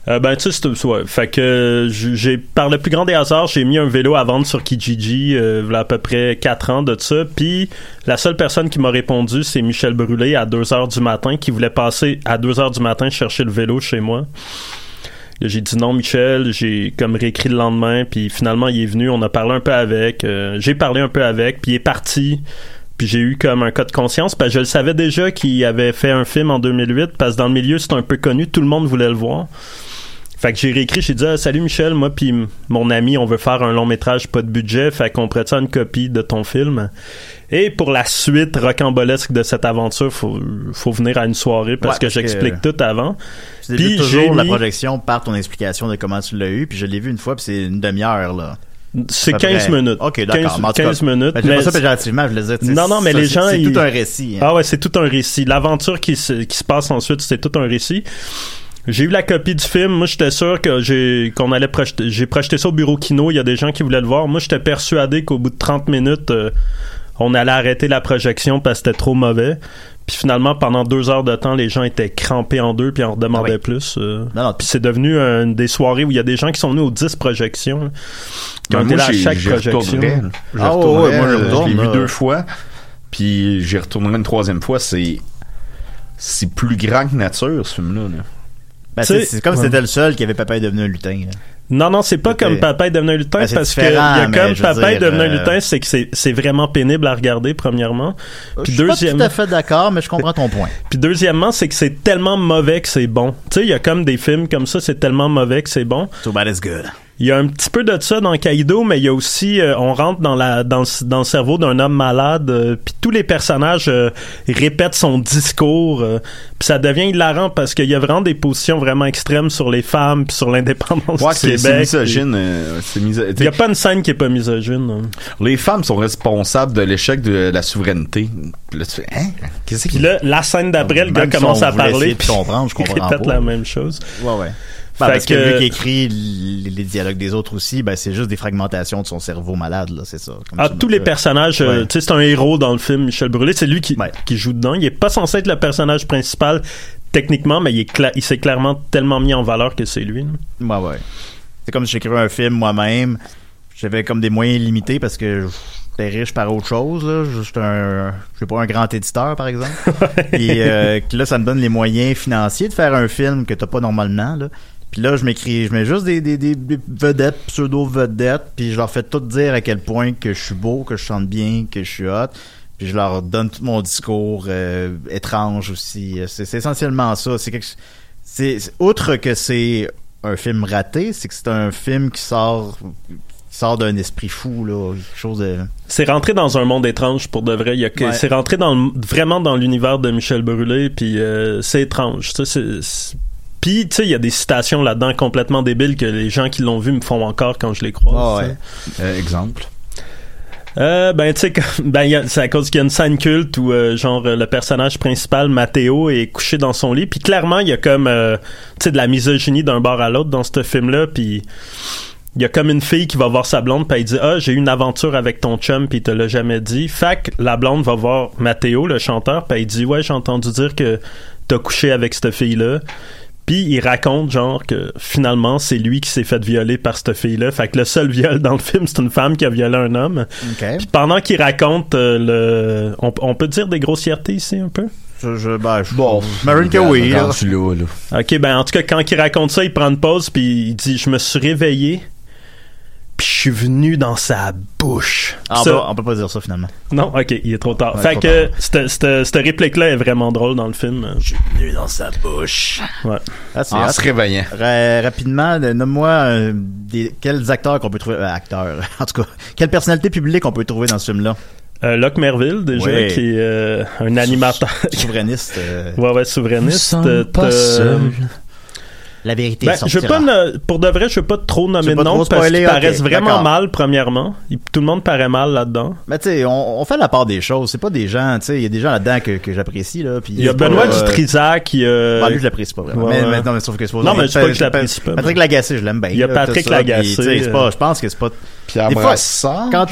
Euh, ben tu sais c'est ouais. fait que j'ai par le plus grand des hasards j'ai mis un vélo à vendre sur Kijiji euh, il y a à peu près 4 ans de ça puis la seule personne qui m'a répondu c'est Michel Brûlé à 2 heures du matin qui voulait passer à 2 heures du matin chercher le vélo chez moi j'ai dit non, Michel. J'ai comme réécrit le lendemain, puis finalement il est venu. On a parlé un peu avec. euh, j'ai parlé un peu avec, puis il est parti. Puis j'ai eu comme un cas de conscience, parce que je le savais déjà qu'il avait fait un film en 2008, parce que dans le milieu c'est un peu connu, tout le monde voulait le voir. Fait que j'ai réécrit, j'ai dit ah, salut Michel, moi puis mon ami, on veut faire un long métrage pas de budget, fait qu'on prête ça une copie de ton film. Et pour la suite rocambolesque de cette aventure, faut faut venir à une soirée parce Ouais, que j'explique tout avant. Puis toujours j'ai la mis- projection par ton explication de comment tu l'as eu, puis je l'ai vu une fois, puis c'est une demi-heure, là. C'est À peu 15 près. minutes. Ok, d'accord. 15, Mais en tout cas, 15 minutes. Ben, mais pas ça péjorativement, je voulais dire, non, non, mais ça, les gens. c'est ils- tout un récit. hein. Ah ouais, c'est tout un récit. L'aventure qui se, qui se passe ensuite, c'est tout un récit. J'ai eu la copie du film. Moi, j'étais sûr que j'ai qu'on allait projeter. J'ai projeté ça au bureau Kino. Il y a des gens qui voulaient le voir. Moi, j'étais persuadé qu'au bout de 30 minutes, euh, on allait arrêter la projection parce que c'était trop mauvais. Puis finalement, pendant deux heures de temps, les gens étaient crampés en deux puis en redemandaient Ah oui. plus. euh. Non, non, Puis c'est devenu une des soirées où il y a des gens qui sont venus aux 10 projections. qui ont Ben, été moi, là à j'ai- chaque projection. J'y Ah, ouais, moi, je l'ai vu deux fois. Puis j'y retournerai une troisième fois. C'est c'est plus grand que nature, ce film-là. là. Ben, Tu sais, c'est comme si ouais. c'était le seul qui avait papa est devenu un lutin. là. Non, non, c'est pas comme Papa est devenu un lutin Ben, c'est parce que il y a comme Papa est devenu un euh, lutin, c'est que c'est c'est vraiment pénible à regarder premièrement. Puis Je suis pas tout deuxièmement, à fait d'accord, mais je comprends ton point. puis deuxièmement, c'est que c'est tellement mauvais que c'est bon. Tu sais, il y a comme des films comme ça, c'est tellement mauvais que c'est bon. Too bad it's good. Il y a un petit peu de ça dans Kaido, mais il y a aussi, euh, on rentre dans la dans le, dans le cerveau d'un homme malade, euh, puis tous les personnages euh, répètent son discours, euh, puis ça devient hilarant parce qu'il y a vraiment des positions vraiment extrêmes sur les femmes, puis sur l'indépendance Ouais, du c'est Québec. c'est misogyne. euh, Il y a pas une scène qui est pas misogyne. hein. Les femmes sont responsables de l'échec de la souveraineté. Là, tu fais, hein? Qu'est-ce Puis qui... là, la scène d'après, le gars si commence à parler, puis comprendre, je il comprends répète pas. la même chose. Ouais, ouais. Ben, Fait parce que, que- lui qui écrit les, dialogues des autres aussi, ben, c'est juste des fragmentations de son cerveau malade, là, c'est ça. comme Ah, tous les personnages, euh, Ouais. tu sais, c'est un héros dans le film, Michel Brûlé, c'est lui qui, Ouais. qui joue dedans. Il est pas censé être le personnage principal techniquement, mais il est cla- il s'est clairement tellement mis en valeur que c'est lui. là. Ouais, ouais. C'est comme si j'écrivais un film moi-même. J'avais comme des moyens limités parce que j'étais riche par autre chose, là. J'étais un, je sais pas, un grand éditeur, par exemple. Et euh, là, ça me donne les moyens financiers de faire un film que t'as pas normalement, là. Puis là, je m'écris, je mets juste des, des, des, des vedettes, pseudo-vedettes, puis je leur fais tout dire à quel point que je suis beau, que je chante bien, que je suis hot. Puis je leur donne tout mon discours euh, étrange aussi. C'est c'est essentiellement ça. C'est quelque c'est outre que c'est un film raté, c'est que c'est un film qui sort qui sort d'un esprit fou là, quelque chose de C'est rentré dans un monde étrange pour de vrai. Il y a que- Ouais. C'est rentré dans vraiment dans l'univers de Michel Brûlé, puis euh, c'est étrange. c'est- c'est- Puis, tu sais, il y a des citations là-dedans complètement débiles que les gens qui l'ont vu me font encore quand je les croise. Ah ouais. Euh, exemple? Euh, ben tu sais ben c'est à cause qu'il y a une scène culte où euh, genre le personnage principal Matteo est couché dans son lit puis clairement il y a comme euh, tu sais de la misogynie d'un bord à l'autre dans ce film là puis il y a comme une fille qui va voir sa blonde puis elle dit ah j'ai eu une aventure avec ton chum puis il te l'a jamais dit que la blonde va voir Matteo le chanteur puis il dit ouais j'ai entendu dire que t'as couché avec cette fille là puis il raconte genre que finalement c'est lui qui s'est fait violer par cette fille-là. Fait que le seul viol dans le film c'est une femme qui a violé un homme. OK. Puis pendant qu'il raconte euh, le, on, on peut dire des grossièretés ici un peu? Je, je, ben, je, Bon, Marine oui. Ok, ben en tout cas quand il raconte ça, il prend une pause puis il dit je me suis réveillé puis je suis venu dans sa bouche. Ah, on, Ça- peut, on peut pas dire ça finalement. non, ok, il est trop tard. Ouais, fait que cette, réplique-là est vraiment drôle dans le film. Venu dans sa bouche. Ouais. Ah, c'est En se réveillant. Ra- rapidement, euh, nomme-moi euh, des, quels acteurs qu'on peut trouver. euh, acteurs, en tout cas, quelle personnalité publique on peut trouver dans ce film-là? Euh, Locke Merville déjà Ouais. qui est euh, un animateur. Souverainiste. euh, ouais ouais souverainiste. Nous sommes pas seuls. La vérité Ben, je veux sortira. pas ne- pour de vrai, je veux pas trop nommer de nom parce qu'ils ok, paraissent vraiment mal premièrement. Il- tout le monde paraît mal là-dedans. Mais tu sais, on, on fait la part des choses. C'est pas des gens, tu sais, il y a des gens là-dedans que, que j'apprécie là. Puis Il y a c'est Benoît euh, Dutrisac qui euh, bah, lui, je l'apprécie pas vraiment. Ouais, mais, ouais. mais non, mais sauf que c'est pas Non, mais je dis pas que je l'apprécie pas, Patrick Lagacé, je l'aime bien. Il y a Patrick Lagacé, c'est euh, pas, je pense que c'est pas. Pierre Des fois, Brassard. Quand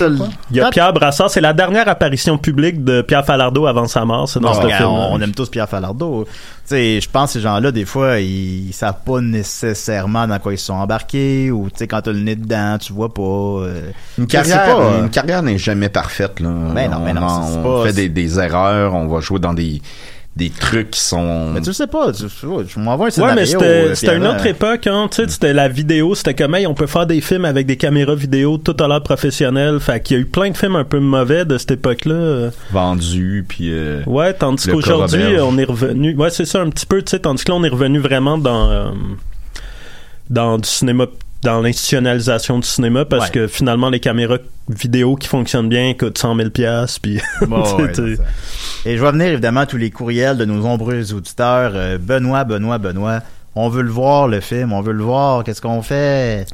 il y a Pierre Brassard, c'est la dernière apparition publique de Pierre Falardeau avant sa mort, c'est dans ce regarde, film. on, aime tous Pierre Falardeau. Tu sais, je pense que ces gens-là, des fois, ils, ils savent pas nécessairement dans quoi ils sont embarqués ou, tu sais, quand t'as le nez dedans, tu vois pas. euh, Une carrière, pas, euh, une carrière n'est jamais parfaite. Là. Ben non, on, ben non, on pas- fait des, des erreurs, on va jouer dans des, des trucs qui sont... Mais tu sais pas, tu, tu vois, je m'envoie un Ouais, mais c'était euh, c'était une autre époque, hein. Tu sais, c'était la vidéo, c'était comme, hey, on peut faire des films avec des caméras vidéo tout à l'heure professionnelles. Fait qu'il y a eu plein de films un peu mauvais de cette époque-là. euh. vendu, puis... euh, Ouais, tandis qu'aujourd'hui, on est revenu. Ouais, c'est ça, un petit peu, tu sais, tandis que là, on est revenu vraiment dans. euh, dans du cinéma. Dans l'institutionnalisation du cinéma, parce Ouais. que finalement, les caméras vidéo qui fonctionnent bien coûtent 100 000 piastres, puis. Bon, ouais. Et je vais venir évidemment tous les courriels de nos nombreux auditeurs. Euh, Benoît, Benoît, Benoît. On veut le voir, le film. On veut le voir. Qu'est-ce qu'on fait?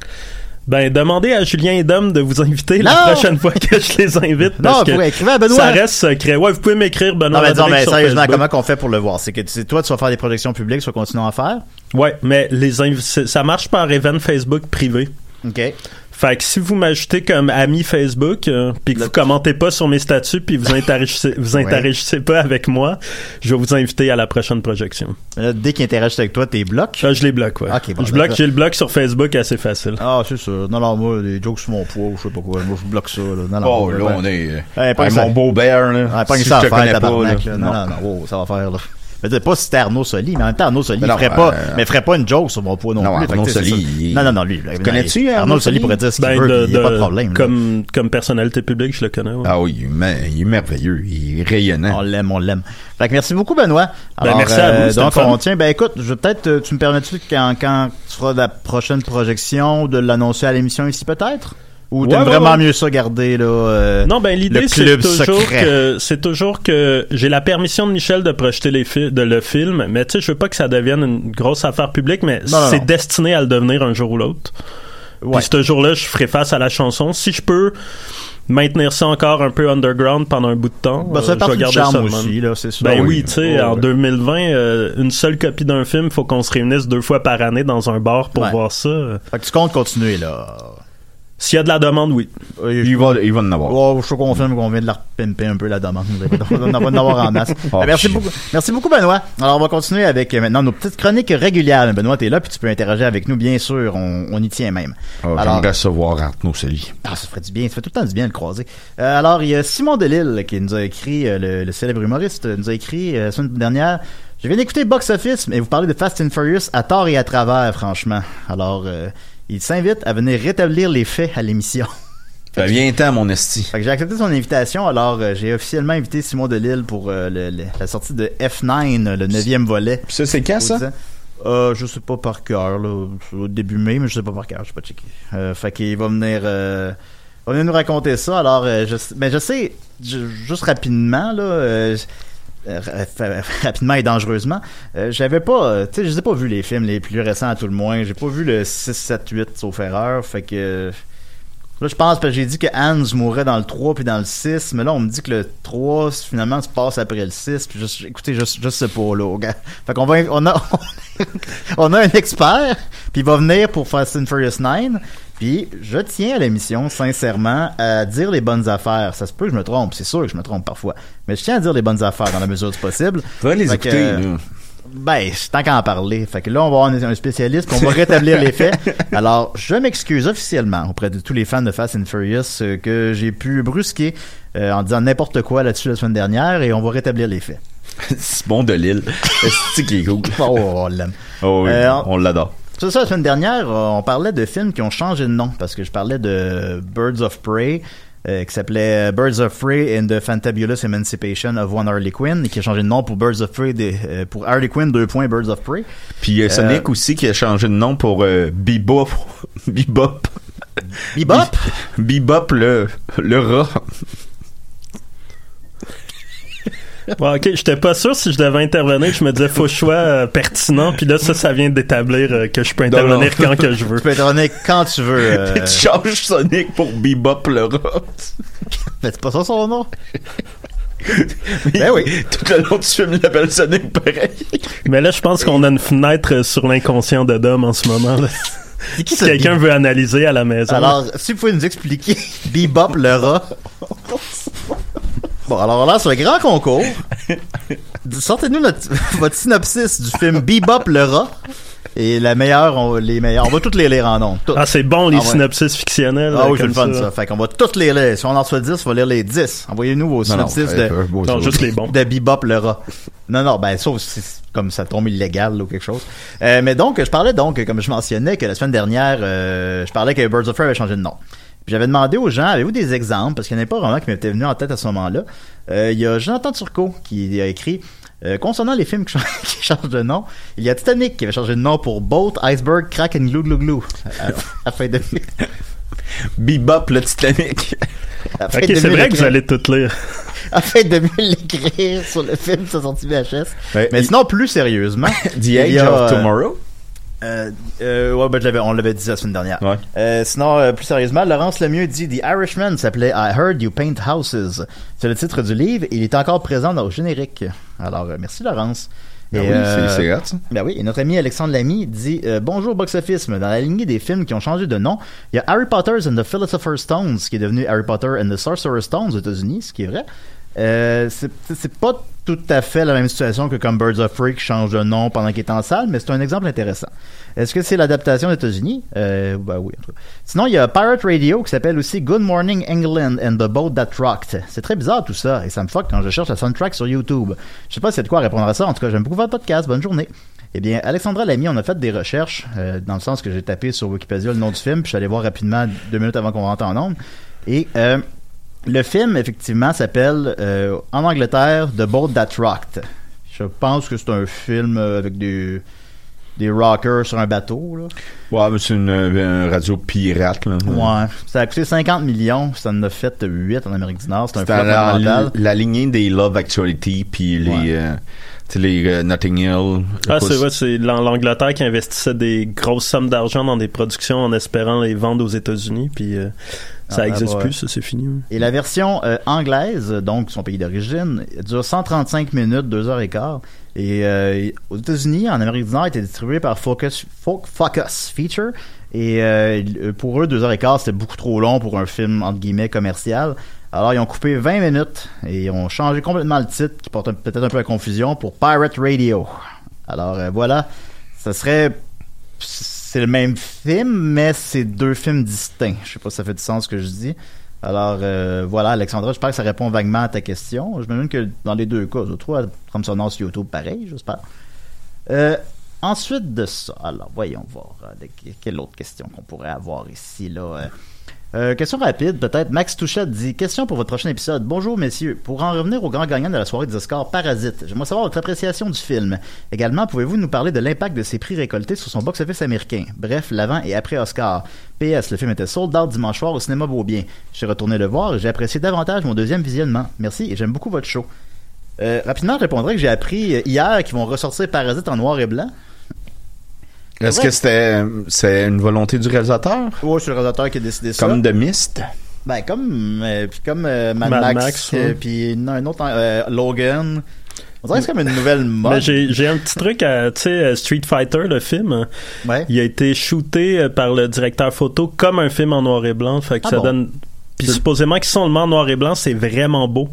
Ben, demandez à Julien et Dom de vous inviter la Non! prochaine fois que je les invite. Non, parce vous que écrire à Benoît. Ça reste secret. Ouais, vous pouvez m'écrire Benoît Non, mais Rodrigue mais sérieusement, Facebook. comment qu'on fait pour le voir? C'est que toi, tu vas faire des projections publiques, tu vas continuer à en faire? Ouais, mais les ça marche par event Facebook privé. OK. Fait que si vous m'ajoutez comme ami Facebook, euh, puis que vous commentez pas sur mes statuts, puis vous interagissez, vous Ouais. interagissez pas avec moi, je vais vous inviter à la prochaine projection. Là, dès qu'ils interagissent avec toi, t'es bloques? Là, je les bloque, ouais. Ok, bon, je bloque, d'accord. j'ai le bloc sur Facebook assez facile. Ah, c'est sûr. Non, non, moi, les jokes sur mon poids, je sais pas quoi. Moi, je bloque ça, là. Non, non. Oh, là, ouais. on est... Pas Hey, mon beau bear, là. Ouais, pas si je ça à te faire, connais pas, tabarnak, là. là. Non, non, non, wow, ça va faire, là. Mais c'est pas si c'était Arnaud Soli, mais en même temps, Arnaud Soli Mais non, ferait pas, euh, mais ferait pas une joke sur mon poids non, Non, plus. Arnaud Soli, il- Non, non, non, lui. Connais-tu Arnaud, Arnaud Soli? Pourrait dire ce qu'il Ben, veut, il y a pas de problème. là. Comme, comme personnalité publique, je le connais. ouais. Ah oui, il est, il merveilleux. Il est rayonnant. On l'aime, on l'aime. Fait que merci beaucoup, Benoît. Ben, merci à vous, c'était donc, on tient, ben écoute, je vais peut-être, euh, tu me permets-tu quand, quand tu feras la prochaine projection de l'annoncer à l'émission ici, peut-être? Ou t'aimes ouais, vraiment ouais. mieux ça garder, là, euh, Non, ben l'idée c'est toujours secret. que c'est toujours que j'ai la permission de Michel de projeter les de le film, mais tu sais, je veux pas que ça devienne une grosse affaire publique, mais c'est destiné à le devenir un jour ou l'autre. Ouais. Puis ce jour-là, je ferai face à la chanson. Si je peux maintenir ça encore un peu underground pendant un bout de temps, Ben, ça euh, je vais garder ça aussi, là, c'est sûr. Ben oui, oui. tu sais, en ouais. 2020, euh, une seule copie d'un film, faut qu'on se réunisse deux fois par année dans un bar pour Ouais. voir ça. Fait que tu comptes continuer, là. S'il y a de la demande, oui. Il va, il va en avoir. Oh, je te confirme qu'on vient de leur pimper un peu la demande. On va en avoir en masse. Oh, Ben, merci, beaucoup, merci beaucoup, Benoît. Alors, on va continuer avec euh, maintenant nos petites chroniques régulières. Benoît, t'es là, puis tu peux interagir avec nous, bien sûr. On, on y tient même. Ah, Alors, J'aimerais recevoir Arnaud Soli. ah, ça ferait du bien. Ça fait tout le temps du bien de le croiser. Euh, alors, il y a Simon Delille qui nous a écrit, euh, le, le célèbre humoriste, nous a écrit euh, la semaine dernière. Je viens d'écouter Box Office, mais vous parlez de Fast and Furious à tort et à travers, franchement. Alors, euh, il s'invite à venir rétablir les faits à l'émission. Ben, viens-t'en, mon esti. Fait que j'ai accepté son invitation, alors euh, j'ai officiellement invité Simon Delille pour euh, le- le- la sortie de F9, le neuvième volet. Ça, c'est quand, ça? Euh, je sais pas par cœur, là. C'est Au début mai, mais je sais pas par cœur, je sais pas checker. Euh, fait qu'il va venir, euh, va venir nous raconter ça. Alors, euh, je, sais- ben, je sais, ju- juste rapidement, là, euh, rapidement et dangereusement, euh, j'avais pas, euh, tu sais, je n'ai pas vu les films les plus récents à tout le moins. J'ai pas vu le 6, 7, 8, sauf erreur. Fait que, euh, Là, je pense que j'ai dit que Hans mourrait dans le 3 puis dans le 6, mais là, on me dit que le 3, finalement, se passe après le 6. Puis je- écoutez, je sais pas, là. Fait qu'on on a, on a un expert, puis il va venir pour Fast and Furious 9. Puis je tiens à l'émission, sincèrement, à dire les bonnes affaires. Ça se peut que je me trompe, c'est sûr que je me trompe parfois. Mais je tiens à dire les bonnes affaires dans la mesure du possible. Va les Fait écouter, ben, c'est tant qu'à en parler. Fait que là, on va avoir un spécialiste, puis on va rétablir les faits. Alors, je m'excuse officiellement auprès de tous les fans de Fast and Furious euh, que j'ai pu brusquer euh, en disant n'importe quoi là-dessus la semaine dernière, et on va rétablir les faits. Simon de Lille. C'est qui est cool. Oh, on l'aime. Oh oui, Euh, on l'adore. C'est ça, la semaine dernière, euh, on parlait de films qui ont changé de nom, parce que je parlais de Birds of Prey, euh, qui s'appelait Birds of Prey and the Fantabulous Emancipation of One Harley Quinn, et qui a changé de nom pour Birds of Prey, des- euh, pour Harley Quinn, deux points, Birds of Prey. Puis a Sonic Euh, aussi qui a changé de nom pour euh, Bebop. Bebop. Bebop? Bebop le, le rat. Bon, ok, j'étais pas sûr si je devais intervenir. Je me disais, faut que je sois euh, pertinent. Puis là, ça, ça vient d'établir euh, que je peux intervenir non. quand que je veux. Tu peux intervenir quand tu veux. euh, tu changes Sonic pour Bebop le rat. Mais c'est pas ça son nom. ben oui. Tout le long du film, il appelle Sonic pareil. Mais là, je pense qu'on a une fenêtre euh, sur l'inconscient de Dom en ce moment. Là. Si quelqu'un veut analyser à la maison. Alors, si vous pouvez nous expliquer Bebop le rat. Bon, alors on lance un grand concours. Sortez-nous notre- votre synopsis du film Bebop le rat. Et la meilleure, on, les meilleurs. On va toutes les lire en nom. Ah, c'est bon, les Ah ouais. synopsis fictionnels. Ah euh, oui, c'est le comme fun ça. Fait qu'on va toutes les lire. Si on en reçoit 10, on va lire les 10. Envoyez-nous vos Non, non, synopsis euh, de. euh, bon, Non, ça juste va. les bons. de Bebop le rat. Non, non, ben sauf si c'est comme ça tombe illégal là, ou quelque chose. Euh, mais donc, je parlais donc, comme je mentionnais, que la semaine dernière, euh, je parlais que Birds of Prey avait changé de nom. Puis j'avais demandé aux gens, avez-vous des exemples? Parce qu'il n'y en a pas vraiment qui m'étaient venu en tête à ce moment-là. Euh, Il y a Jonathan Turcot qui a écrit euh, concernant les films qui, changent- qui changent de nom, il y a Titanic qui avait changé de nom pour Boat, Iceberg, Crack and Glue Glue Glue. À, à fin de Bebop le Titanic. Ok, c'est vrai que allez tout lire. afin de mieux l'écrire sur le film sa sortie VHS. Ouais, Mais il- sinon, plus sérieusement, The Age a, of euh, Tomorrow. Euh, euh, ouais, ben, je on l'avait dit la semaine dernière. Ouais. Euh, sinon, euh, plus sérieusement, Laurence Lemieux dit The Irishman s'appelait I Heard You Paint Houses. C'est le titre du livre il est encore présent dans le générique. Alors, euh, merci Laurence. Ben Et, oui, euh, c'est- c'est hot, ça. Ben oui, et notre ami Alexandre Lamy dit euh, Bonjour Box Office, dans la lignée des films qui ont changé de nom, il y a Harry Potter and the Philosopher's Stones qui est devenu Harry Potter and the Sorcerer's Stones aux États-Unis, ce qui est vrai. Euh, c'est pas tout à fait la même situation que comme Birds of qui change de nom pendant qu'il est en salle, mais c'est un exemple intéressant. Est-ce que c'est l'adaptation des États-Unis? Euh, ben oui. Sinon, il y a Pirate Radio qui s'appelle aussi Good Morning England and the Boat That Rocked. C'est très bizarre tout ça, et ça me fuck quand je cherche la soundtrack sur YouTube. Je sais pas si c'est de quoi répondre à ça. En tout cas, j'aime beaucoup votre podcast. Bonne journée. Eh bien, Alexandra Lamy, on a fait des recherches, euh, dans le sens que j'ai tapé sur Wikipédia le nom du film, puis je suis allé voir rapidement deux minutes avant qu'on rentre en ondes. Et euh, le film, effectivement, s'appelle euh, en Angleterre The Boat That Rocked. Je pense que c'est un film euh, avec des, des rockers sur un bateau. Là. Ouais, mais c'est une, euh, une radio pirate, là. Ouais. Ça a coûté 50 millions, ça en a fait 8 en Amérique du Nord. C'est un flop la, la lignée des Love Actuality, puis les, euh, les euh, Notting Hill. Ah, c'est vrai, c'est l'An- l'Angleterre qui investissait des grosses sommes d'argent dans des productions en espérant les vendre aux États-Unis, puis euh, ça Ah, n'existe ouais. plus, c'est fini. Et la version euh, anglaise, donc son pays d'origine, dure 135 minutes, 2 heures et quart. Et euh, aux États-Unis, en Amérique du Nord, elle était distribuée par Focus, Fo- Focus Feature. Et euh, pour eux, 2 heures et quart, c'était beaucoup trop long pour un film, entre guillemets, commercial. Alors, ils ont coupé 20 minutes et ils ont changé complètement le titre, qui porte peut-être un peu à confusion, pour Pirate Radio. Alors, euh, voilà. Ça serait c'est le même film, mais c'est deux films distincts. Je sais pas si ça fait du sens ce que je dis. Alors euh, voilà, Alexandra, j'espère que ça répond vaguement à ta question. Je me que dans les deux cas, je trouve comme sonore sur YouTube pareil, j'espère. Euh, ensuite de ça, alors voyons voir euh, quelle autre question qu'on pourrait avoir ici là. Euh. Question rapide, peut-être. Max Touchette dit Question pour votre prochain épisode. Bonjour, messieurs. Pour en revenir au grand gagnant de la soirée des Oscars, Parasite, j'aimerais savoir votre appréciation du film. Également, pouvez-vous nous parler de l'impact de ses prix récoltés sur son box-office américain? Bref, l'avant et après Oscar. PS, le film était sold out dimanche soir au cinéma Beaubien. J'ai retourné le voir et j'ai apprécié davantage mon deuxième visionnement. Merci et j'aime beaucoup votre show. Euh, rapidement, je répondrai que j'ai appris hier qu'ils vont ressortir Parasite en noir et blanc. Est-ce que c'était c'est une volonté du réalisateur? Ouais, c'est le réalisateur qui a décidé ça. Comme de Mist? Ben, comme, euh, puis comme euh, Mad, Mad Max, Max, euh, ouais. puis non, un autre, euh, Logan. On dirait que c'est comme une nouvelle mode. Mais j'ai j'ai un petit truc à, tu sais, Street Fighter, le film, Ouais. il a été shooté par le directeur photo comme un film en noir et blanc, fait que Ah ça bon? donne... Puis supposément qu'ils sont en noir et blanc, c'est vraiment beau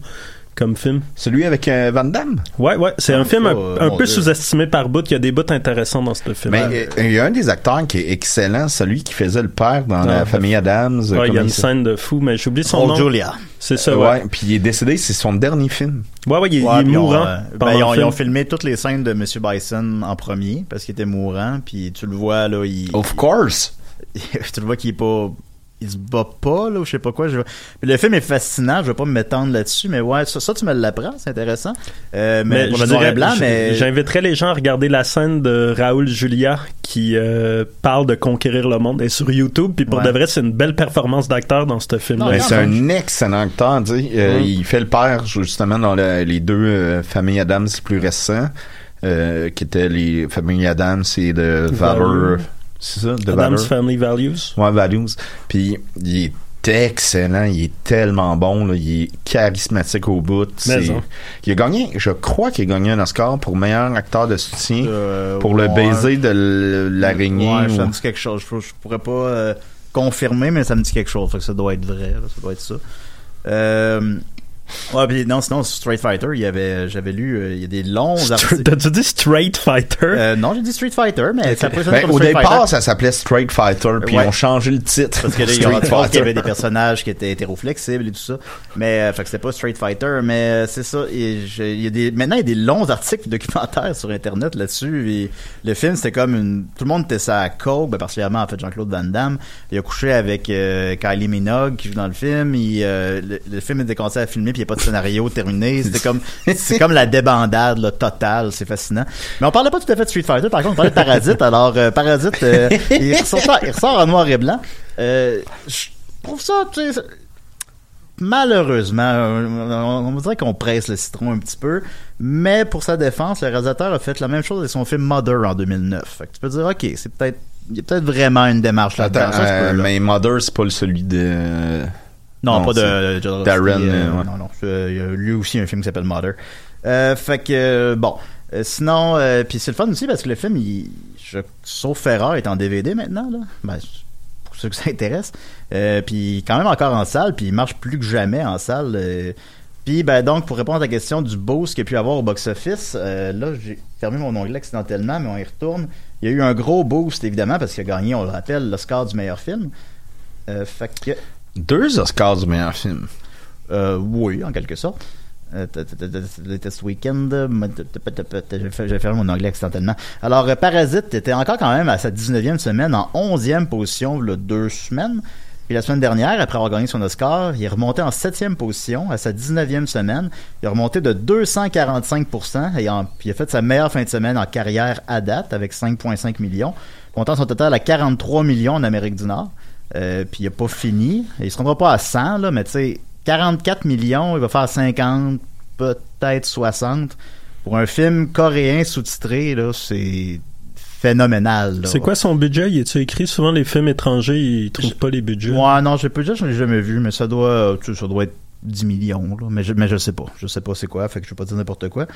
comme film. Celui avec euh, Van Damme? Ouais, ouais, c'est Ah, un film ça, un, un mon peu sous-estimé par bout, il y a des bouts intéressants dans ce film. Mais euh, il y a un des acteurs qui est excellent, celui qui faisait le père dans la Ah, famille Adams. euh, Ouais, il y a une scène de fou, mais j'oublie son Paul nom. Julia. C'est ça, ouais. puis il est décédé, c'est son dernier film. Ouais, ouais, il, est- Ouais, il est puis ils ont, mourant. euh, ben, ils, ont, ils film. ont filmé toutes les scènes de Monsieur Bison en premier parce qu'il était mourant, puis tu le vois là, il, Of course! tu le vois qu'il est pas, il se bat pas là, ou je sais pas quoi. Je... Le film est fascinant, je vais pas me m'étendre là-dessus, mais ouais, ça, ça, tu me l'apprends, c'est intéressant. Euh, mais, Mais je dirais- blanc, j'inviterais les gens à regarder la scène de Raoul Julia qui euh, parle de conquérir le monde et sur YouTube puis pour Ouais. de vrai c'est une belle performance d'acteur dans ce film Ben, c'est un excellent acteur. tu sais. Euh, Mm. Il fait le père justement dans le- les deux euh, familles Adams plus récents, euh, qui étaient les familles Adams et de Valor. Valor. C'est ça, Adam's Valor. Family Values. Ouais, Values. Puis il est excellent, il est tellement bon, là, il est charismatique au bout. Il a gagné, je crois qu'il a gagné un Oscar pour meilleur acteur de soutien euh, pour le baiser de l'araignée. Ouais, ça ou- me dit quelque chose. Je, je pourrais pas euh, confirmer, mais ça me dit quelque chose. Fait que ça doit être vrai. là, ça doit être ça. Euh, ouais, puis non, sinon, sur Street Fighter, il y avait, j'avais lu, euh, il y a des longs articles. T'as-tu dit Straight Fighter? Euh, non, j'ai dit Street Fighter, mais ça peut sonner Ben, au Street départ, Fighter. ça s'appelait Straight Fighter, puis Ouais. ils ont changé le titre. Parce que là, il y, Street avait des personnages qui étaient hétéroflexibles et tout ça. Mais, euh, fait que c'était pas Street Fighter, mais euh, c'est ça. Et je- il y a des, maintenant, il y a des longs articles documentaires sur Internet là-dessus. Et le film, c'était comme une, tout le monde était ça à coke, ben, particulièrement, en fait, Jean-Claude Van Damme. Il a couché avec euh, Kylie Minogue qui joue dans le film. Il, euh, le, le film était commencé à filmer puis il n'y a pas de scénario terminé. C'était comme, c'est comme la débandade, là, totale. C'est fascinant. Mais on parlait pas tout à fait de Street Fighter. Par contre, on parlait de Parasite. Alors, euh, Parasite, euh, il, ressort, il ressort en noir et blanc. Euh, je trouve ça, tu sais, malheureusement, on, on dirait qu'on presse le citron un petit peu, mais pour sa défense, le réalisateur a fait la même chose avec son film Mother en 2009. Fait que tu peux dire, ok, c'est peut-être, il y a peut-être vraiment une démarche là-dedans. Euh, mais Mother, c'est pas le celui de. Non, pas de Jodorowsky, Darren. euh, euh, ouais. Non, non. euh, Il y a lui aussi un film qui s'appelle Mother. Euh, fait que, euh, bon. Euh, sinon, euh, puis c'est le fun aussi parce que le film, il, je, sauf erreur, est en DVD maintenant. Là. Ben, pour ceux que ça intéresse. Euh, puis quand même encore en salle, puis il marche plus que jamais en salle. euh, Puis, ben, donc, pour répondre à ta question du boost qu'il y a pu avoir au box-office, euh, là, j'ai fermé mon onglet accidentellement, mais on y retourne. Il y a eu un gros boost, évidemment, parce qu'il a gagné, on le rappelle, l'Oscar du meilleur film. Euh, fait que... Deux Oscars du meilleur film. Euh, oui, en quelque sorte. Weekend, euh, t- t- t- t- j'ai fermé mon onglet accidentellement. Alors, euh, Parasite était encore quand même à sa 19e semaine, en 11e position, le deux semaines. Puis la semaine dernière, après avoir gagné son Oscar, il est remonté en 7e position à sa 19e semaine. Il a remonté de 245% et a fait sa meilleure fin de semaine en carrière à date avec 5,5 millions. Montant son total à 43 millions en Amérique du Nord. Euh, puis il n'a pas fini. Il se rendra pas à 100, là, mais tu sais, 44 millions, il va faire 50, peut-être 60. Pour un film coréen sous-titré, là, c'est phénoménal. C'est quoi son budget? Il est-tu écrit souvent les films étrangers, ils trouvent pas les budgets? Ouais, non, je peux dire, je l'ai jamais vu, mais ça doit, ça doit être 10 millions, là. Mais je, mais je sais pas. Je sais pas c'est quoi, fait que je vais pas dire n'importe quoi.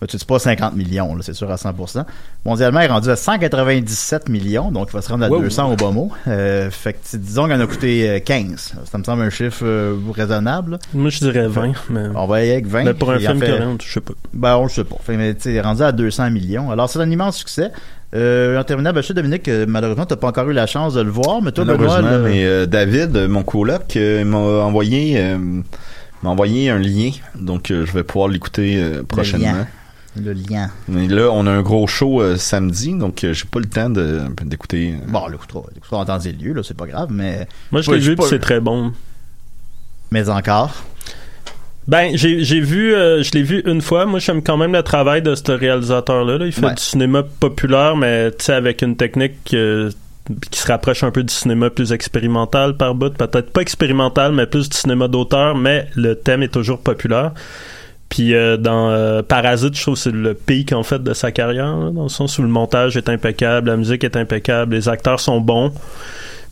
Mais tu dis pas 50 millions, là, c'est sûr à 100%. Mondialement, il est rendu à 197 millions, donc il va se rendre à Wow. 200 au bas mot. Euh, fait que, tu sais, disons qu'il en a coûté euh, 15. Ça me semble un chiffre euh, raisonnable. Moi, je dirais 20, mais... On va y aller avec 20. Mais pour un film fait- coréen, je sais pas. Ben, on le sait pas. Fait, mais, tu sais, il est rendu à 200 millions. Alors, c'est un immense succès. Euh, en terminant, ben, je sais, Dominique, que malheureusement, t'as pas encore eu la chance de le voir, mais toi, Benoît, Malheureusement, là- mais euh, David, euh, mon coloc, euh, m'a envoyé euh, m'a envoyé un lien, donc euh, je vais pouvoir l'écouter euh, prochainement. Le lien. Mais là, on a un gros show euh, samedi, donc euh, j'ai pas le temps de- d'écouter. euh, Bon, on l'écoutera, on l'écoutera en temps et lieu, là, c'est pas grave, mais. Moi, je l'ai vu, pas- puis c'est très bon. Mais encore? Ben, j'ai j'ai vu, euh, je l'ai vu une fois. Moi, j'aime quand même le travail de ce réalisateur-là. là. Il fait Ouais. du cinéma populaire, mais tu sais, avec une technique euh, qui se rapproche un peu du cinéma plus expérimental par bout. Peut-être pas expérimental, mais plus du cinéma d'auteur, mais le thème est toujours populaire. Puis euh, dans euh, Parasite, je trouve que c'est le pic en fait de sa carrière, dans le sens où le montage est impeccable, la musique est impeccable, les acteurs sont bons.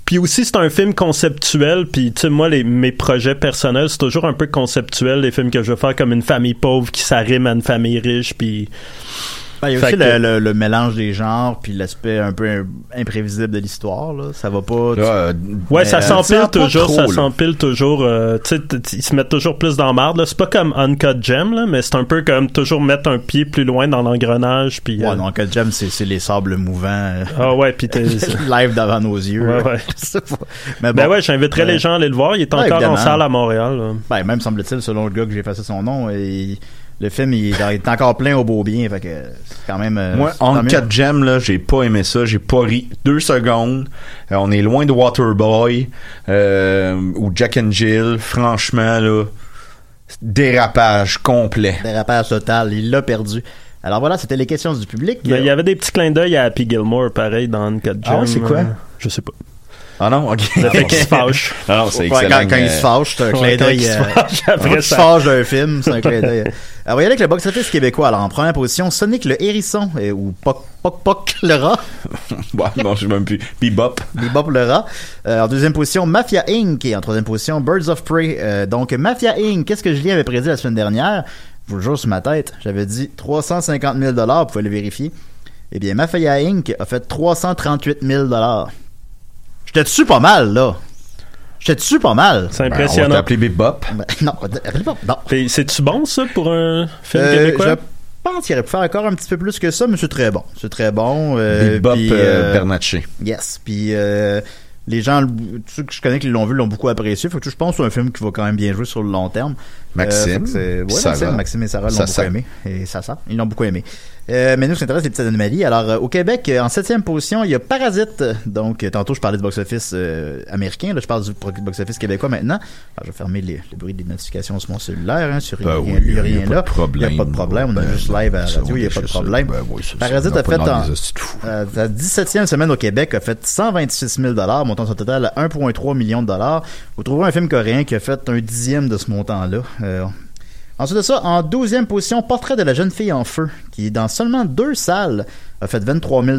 Puis aussi, c'est un film conceptuel. Puis, tu sais, moi, mes projets personnels, c'est toujours un peu conceptuel. Les films que je veux faire comme une famille pauvre qui s'arrime à une famille riche. Puis, il y a Fait aussi que- le, le- le mélange des genres puis l'aspect un peu im- imprévisible de l'histoire. Là. Ça va pas. tu- Là, euh, ouais, ça euh, s'empile toujours. trop, ça s'empile toujours. euh, ils se mettent toujours plus dans la marde. là. C'est pas comme Uncut Gem, là, mais c'est un peu comme toujours mettre un pied plus loin dans l'engrenage. Puis, Ouais, euh, non, que j'aime, c'est, c'est les sables mouvants. euh, Ah ouais, puis t'es- live devant nos yeux. Ouais, ouais. Mais Ben bon. ouais, j'inviterais Ouais. les gens à aller le voir. Il est Ouais, encore en évidemment. salle à Montréal. là. Ben, même semble-t-il, selon le gars que j'ai effacé son nom, et le film il, il est encore plein au beau bien. Fait que c'est quand même. euh, Moi, en mieux. 4 Gem, là, j'ai pas aimé ça. J'ai pas ri deux secondes. Euh, on est loin de Waterboy euh, ou Jack and Jill. Franchement, là, dérapage complet. Dérapage total, il l'a perdu. Alors voilà, c'était les questions du public. Ben, Il y avait des petits clins d'œil à Happy Gilmore, pareil, dans Uncut Gem. Ah ouais, c'est quoi? euh, Je sais pas. Ah non, ok. Le fait qu'il se fâche. Ah non, c'est excellent. quand, quand il se fâche, c'est un clin quand d'œil. il se euh, fâche, après quand il se ça. fâche d'un film, c'est un clin d'œil. Alors, voyez avec le box-office québécois. Alors, en première position, Sonic le hérisson, euh, ou Poc Poc Poc le rat. Bon, non, je sais même plus. Bebop. Bebop le rat. Euh, en deuxième position, Mafia Inc. Et en troisième position, Birds of Prey. Euh, donc, Mafia Inc. Qu'est-ce que Julien avait prédit la semaine dernière? Je vous le jure sur ma tête. J'avais dit 350 000 Vous pouvez le vérifier. Eh bien, Mafia Inc. a fait 338 000 J'étais dessus pas mal, là? J'étais dessus pas mal? C'est Ben, on va impressionnant. t'appeler Bebop. Ben, non, Bebop, non. C'est-tu bon, ça, pour un film Euh, québécois? je pense qu'il aurait pu faire encore un petit peu plus que ça, mais c'est très bon. C'est très bon. Euh, Bebop euh, euh, Bernatchez. Yes. Puis euh, les gens, ceux que je connais qui l'ont vu, l'ont beaucoup apprécié. Fait que je pense que c'est un film qui va quand même bien jouer sur le long terme. Maxime, Euh, ouais, Sarah. Maxime, Maxime et Sarah l'ont beaucoup aimé. Et Sassa, ils l'ont beaucoup aimé. Euh, mais nous, ce qui intéresse, les petites anomalies. Alors, euh, au Québec, euh, en septième position, il y a Parasite. Donc, tantôt, je parlais du box-office américain. Là, je parle du box-office québécois maintenant. Alors, je vais fermer les, le bruit des notifications sur mon cellulaire. Hein, sur Ben rien, oui, il y a y a rien là. de problème. Il n'y a pas de problème. On est Ben, juste live à la radio. Il n'y a pas de problème. Ben oui. Parasite a fait en, sa 17e semaine au Québec a fait 126 000 montant son total à 1,3 million de dollars. Vous trouverez un film coréen qui a fait un dixième de ce montant-là. Ensuite de ça, en 12e position, Portrait de la jeune fille en feu, qui dans seulement deux salles a fait 23 000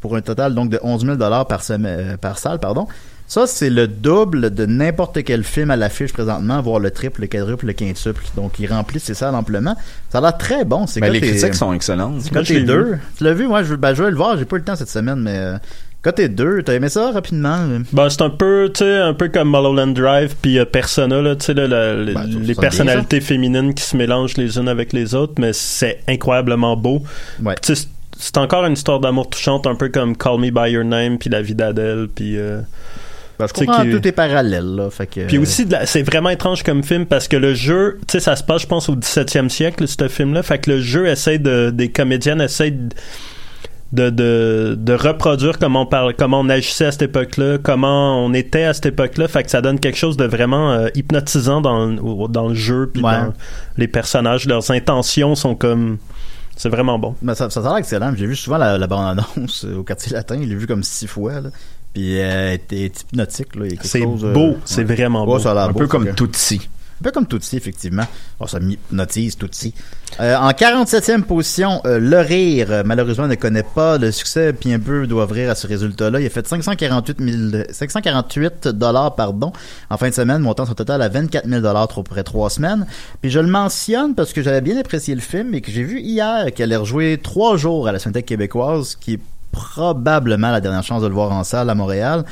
pour un total donc de 11 000 par, semaine- euh, par salle. pardon. Ça, c'est le double de n'importe quel film à l'affiche présentement, voire le triple, le quadruple, le quintuple. Donc, il remplit ses salles amplement. Ça a l'air très bon. C'est Ben, les critiques sont excellentes. quand deux. vu. Tu l'as vu? Moi, je, ben, je vais le voir. J'ai pas eu le temps cette semaine, mais euh, Côté 2, t'as aimé ça rapidement? Ben, c'est un peu, tu sais, un peu comme Mulholland Drive puis euh, Persona, là, tu sais, là, la- la- Ben, les personnalités féminines qui se mélangent les unes avec les autres, mais c'est incroyablement beau. Ouais. C'est- encore une histoire d'amour touchante, un peu comme Call Me By Your Name puis La vie d'Adèle puis... euh, Ben, je tu sais, comprends qui- tout est parallèle, là. Fait que, Puis aussi, c'est vraiment étrange comme film parce que le jeu, tu sais, ça se passe, je pense, au 17e siècle, ce film-là. Fait que le jeu essaie de, des comédiennes essaient de, de, de, de reproduire comment on parle, comment on agissait à cette époque-là, comment on était à cette époque-là. Fait que ça donne quelque chose de vraiment euh, hypnotisant dans, dans le jeu puis Ouais. dans les personnages. Leurs intentions sont comme, c'est vraiment bon. Ben, ça, ça a l'air excellent. J'ai vu souvent la, la bande-annonce euh, au quartier latin. Je l'ai vu comme six fois. Là. Puis euh, elle était hypnotique. Il a quelque C'est euh, beau, c'est vraiment Ouais, beau. ça a l'air Un beau, peu comme que- Tootsie. Un peu comme Tootsie, effectivement. Oh, ça m'hypnotise, Tootsie. Euh, en 47e position, euh, Le Rire, euh, malheureusement, ne connaît pas le succès, puis un peu doit ouvrir à ce résultat-là. Il a fait 548 000 548 dollars, pardon, en fin de semaine, montant son total à 24 000 dollars pour près trois semaines. Puis je le mentionne parce que j'avais bien apprécié le film et que j'ai vu hier qu'elle allait rejouer trois jours à la Cinémathèque québécoise, qui est probablement la dernière chance de le voir en salle à Montréal.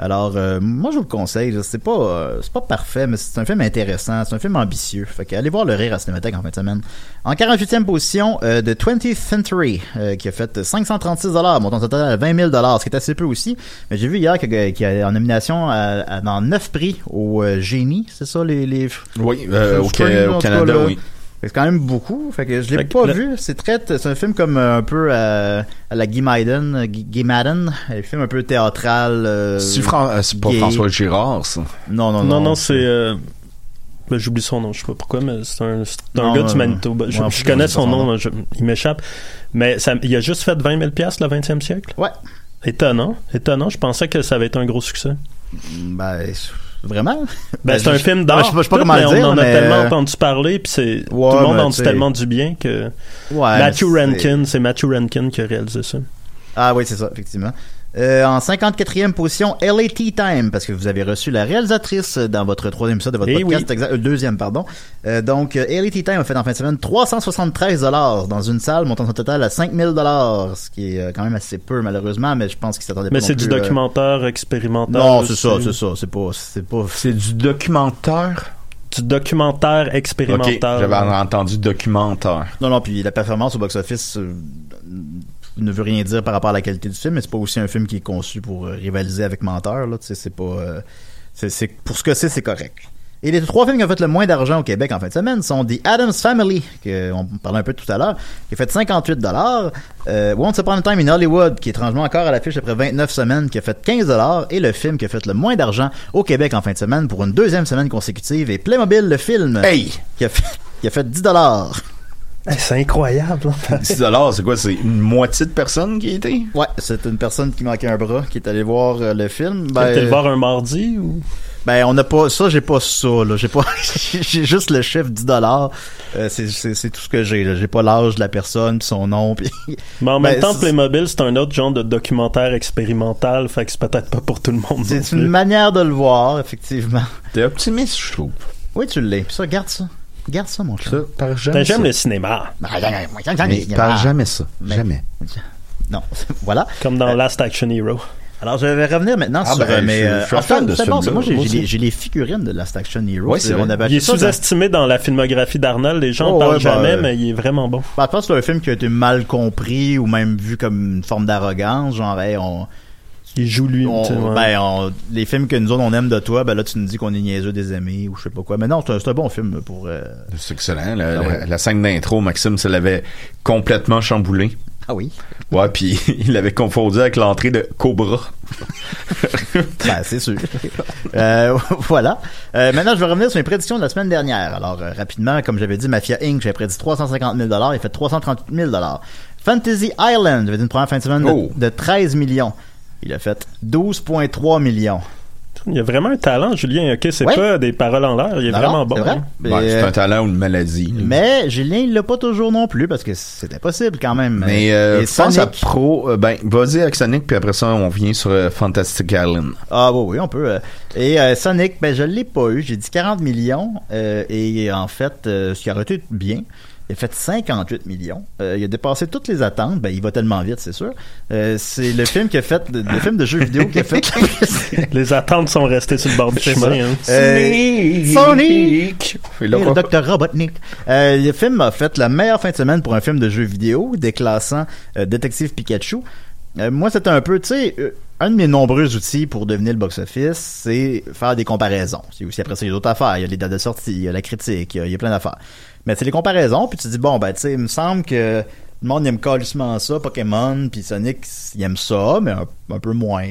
Alors, euh, moi, je vous le conseille. C'est pas, euh, c'est pas parfait, mais c'est un film intéressant. C'est un film ambitieux. Fait que allez voir le rire à Cinémathèque en fin de semaine. En 48e position, euh, de 20th Century, euh, qui a fait 536 montant total à 20 000 ce qui est assez peu aussi. Mais j'ai vu hier qu'il y a en nomination à, à- dans 9 prix au euh, Génie. C'est ça, les... les Oui, euh, au, au cas, Canada, là. oui. C'est quand même beaucoup. Fait que je l'ai pas le- vu. C'est très, c'est un film comme euh, un peu euh, à la Guy Maiden, euh, Guy Madden. Un film un peu théâtral. euh, C'est Fran- pas. François Girard, ça. Non, non, Non, non. non, c'est. euh, ben, J'oublie son nom, je sais pas pourquoi, mais c'est un, c'est un Non, gars euh, du Manitoba. Je, connais son nom, nom. je- il m'échappe. Mais ça, il a juste fait 20 000 piastres, le 20e siècle. Ouais. Étonnant, étonnant. Je pensais que ça avait été un gros succès. Ben, vraiment? Ben, c'est un film d'art. Je sais pas- comment dire, On en a tellement euh, entendu parler, puis c'est tout le monde en dit tellement du bien que Matthew Rankin, c'est Matthew Rankin qui a réalisé ça. Ah oui, c'est ça, effectivement. Euh, en 54e position, LA Tea Time, parce que vous avez reçu la réalisatrice dans votre troisième épisode de votre Eh podcast, oui. exact- euh, deuxième, pardon. Euh, donc, euh, LA Tea Time a fait en fin de semaine 373 dollars dans une salle, montant son total à 5000 dollars, ce qui est euh, quand même assez peu, malheureusement, mais je pense qu'il s'attendait pas Mais c'est du euh, documentaire expérimental. Non, c'est ça, c'est ça, c'est pas, c'est pas... C'est du documentaire? Du documentaire expérimental. j'avais entendu documentaire. Non, non, puis la performance au box-office euh, ne veut rien dire par rapport à la qualité du film, mais c'est pas aussi un film qui est conçu pour euh, rivaliser avec Menteur, là, c'est pas... euh, c'est, pour ce que c'est, c'est correct. Et les trois films qui ont fait le moins d'argent au Québec en fin de semaine sont The Addams Family, que on parlait un peu tout à l'heure, qui a fait 58 dollars, Once Upon a Time in Hollywood, qui est étrangement encore à l'affiche après 29 semaines, qui a fait 15 dollars, et le film qui a fait le moins d'argent au Québec en fin de semaine pour une deuxième semaine consécutive, et Playmobil, le film, Hey! qui a fait, qui a fait 10 dollars. C'est incroyable. 10 dollars, c'est quoi? C'est une moitié de personnes qui étaient? Ouais, c'est une personne qui manquait un bras qui est allée voir euh, le film. T'es Ben, allé le voir un mardi ou? Ben on n'a pas ça, j'ai pas ça là, j'ai pas j'ai juste le chiffre 10 dollars. c'est c'est tout ce que j'ai là. J'ai pas l'âge de la personne, son nom puis Mais en Ben, même temps, c'est- Playmobil, c'est un autre genre de documentaire expérimental, fait que c'est peut-être pas pour tout le monde. c'est une manière de le voir effectivement. T'es optimiste, je trouve. Oui, tu l'es. Puis ça garde ça. Garde ça mon Ça, par jamais J'aime le cinéma, Mais par jamais ça. Mais- Jamais. Non, voilà. comme dans Last Action Hero. Alors, je vais revenir maintenant Ah, sur ben, euh, mes. je- euh, je suis en fan fait, de c'est ce bon, film-là, moi, j'ai moi j'ai les, aussi. j'ai les figurines de Last Action Hero. Ouais, c'est on vrai. avait Il est acheté ça dans- sous-estimé dans la filmographie d'Arnold, les gens en Oh, parlent ouais, ben, jamais, euh, mais il est vraiment bon. Ben, je pense que c'est un film qui a été mal compris ou même vu comme une forme d'arrogance. Genre, hey, on, Il joue lui. on- ben, on- les films que nous autres on aime de toi, ben là tu nous dis qu'on est niaiseux des amis ou je sais pas quoi. Mais non, c'est un, bon film pour. euh, C'est excellent. La, Ah la- ouais. la scène d'intro, Maxime se l'avait complètement chamboulé. Ah oui. Ouais, puis il l'avait confondu avec l'entrée de Cobra. Ben, c'est sûr. Euh, voilà. Euh, maintenant, je vais revenir sur mes prédictions de la semaine dernière. Alors, euh, rapidement, comme j'avais dit, Mafia Inc., j'avais prédit 350 000 Il fait 338 000 Fantasy Island, j'avais dit une première fin de semaine de, Oh. de 13 millions. Il a fait 12,3 millions. Il y a vraiment un talent, Julien. Ok, c'est Ouais. pas des paroles en l'air. Il est Non, vraiment non, bon. c'est vrai. hein. Ouais, euh, un talent ou une maladie. mais Julien, il l'a pas toujours non plus parce que c'est impossible quand même. Mais euh, pense à Sonic- Pro. euh, ben, vas-y avec Sonic, puis après ça, on vient sur euh, Fantastic Island. Ah oui, oui, on peut. euh. Et euh, Sonic, ben je l'ai pas eu. J'ai dit 40 millions. euh, et en fait, euh, ce qui aurait été bien. Il a fait 58 millions. Euh, il a dépassé toutes les attentes. Ben, il va tellement vite, c'est sûr. Euh, c'est le film qui a fait, le, le film de jeu vidéo qui a fait. Les attentes sont restées sur le bord du chemin. hein. Euh, Sonic! Et le Dr. Robotnik. Euh, le film a fait la meilleure fin de semaine pour un film de jeu vidéo, déclassant euh, Détective Pikachu. Euh, moi, c'était un peu, tu sais, euh, un de mes nombreux outils pour devenir le box-office, c'est faire des comparaisons. C'est aussi après ça, il y a d'autres affaires. Il y a les dates de sortie, il y a la critique, il y a, plein d'affaires. Mais c'est les comparaisons, puis tu dis, bon, ben, tu sais, il me semble que le monde aime calissement ça, Pokémon, puis Sonic, il aime ça, mais un, peu moins.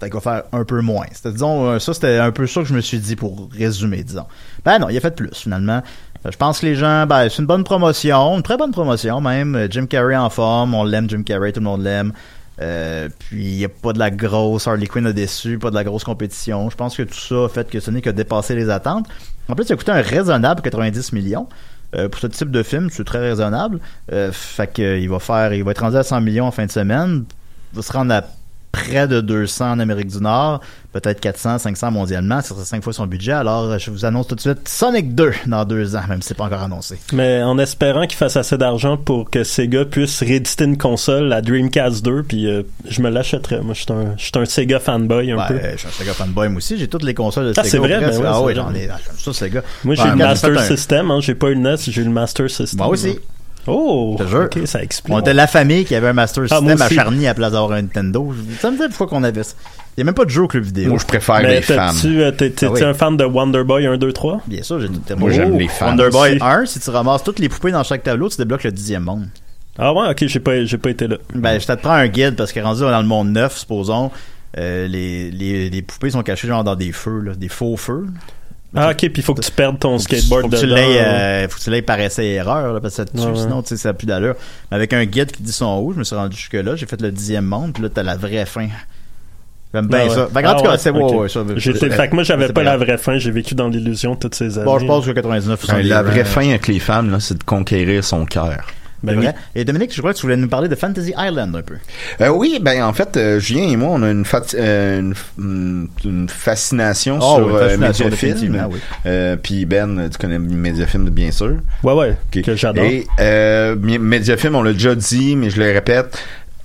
Qu'on va faire un peu moins. C'était, disons, euh, ça, c'était un peu ça que je me suis dit pour résumer, disons. Ben non, il a fait plus, finalement. Je pense que les gens, ben, c'est une bonne promotion, une très bonne promotion même. Jim Carrey en forme, on l'aime, Jim Carrey, tout le monde l'aime. Euh, puis il n'y a pas de la grosse Harley Quinn a déçu, pas de la grosse compétition. Je pense que tout ça a fait que Sonic a dépassé les attentes. En plus, il a coûté un raisonnable 90 millions. Euh, pour ce type de film, c'est très raisonnable. Euh, fait que, euh, il va faire, il va être rendu à 100 millions en fin de semaine. Il va se rendre à près de 200 en Amérique du Nord, peut-être 400, 500 mondialement. Ça serait 5 fois son budget. Alors, je vous annonce tout de suite Sonic 2 dans deux ans, même si c'est pas encore annoncé. Mais en espérant qu'il fasse assez d'argent pour que Sega puisse rééditer une console, la Dreamcast 2, puis euh, je me l'achèterais. Moi, je suis un, je suis un Sega fanboy un peu. je suis un Sega fanboy moi aussi. J'ai toutes les consoles de Ah, Sega. c'est vrai? Ben ouais, ah c'est oui, j'en ai. J'aime ça, Sega. Moi, j'ai le Master un- System. Hein, j'ai pas eu le NES, j'ai eu le Master System. Moi aussi. Oh, Je te jure. ok, ça explique. On était la famille qui avait un Master Ah, System à. Charny à place d'avoir un Nintendo. Ça me fait pourquoi qu'on avait ça. Il n'y a même pas de jeu au club vidéo. Moi, je préfère Mais les femmes. t'as-tu, euh, t'es- Ah oui. un fan de Wonder Boy 1, 2, 3? Bien sûr, j'ai tout terminé. Moi, j'aime les femmes. Wonder Boy aussi. 1, si tu ramasses toutes les poupées dans chaque tableau, tu débloques le dixième monde. Ah ouais, ok, j'ai pas, j'ai pas été là. Ben, je te prends un guide parce que rendu dans le monde neuf, supposons, euh, les, les, les poupées sont cachées genre dans des feux, là, des faux feux. Ah ok, puis il faut que tu perdes ton skateboard faut que tu l'aies, euh, faut que tu l'aies par essai et erreur, là, parce que ça te tue, Ouais, ouais. sinon, tu sais, ça n'a plus d'allure. Mais avec un guide qui dit son où, je me suis rendu jusque-là, j'ai fait le dixième monde, puis là, t'as la vraie fin. J'aime bien Ah ouais. ça. Fait qu'en Ah tout cas, c'est ouais, ouais, ça. J'étais, fait que moi, j'avais pas la vraie fin, j'ai vécu dans l'illusion toutes ces années. Bon, je pense que 99 Ouais, la vraie fin avec les femmes, là, c'est de conquérir son cœur. Vrai. Et Dominique, je crois que tu voulais nous parler de Fantasy Island un peu. Euh, oui, ben en fait, euh, Julien et moi, on a une, euh, une, une- une fascination Oh, sur oui, fascination, Mediafilm. oui. Puis Ben, tu connais Mediafilm bien sûr. Ouais, ouais, Ok. que j'adore. Et Mediafilm, on l'a déjà dit, mais je le répète.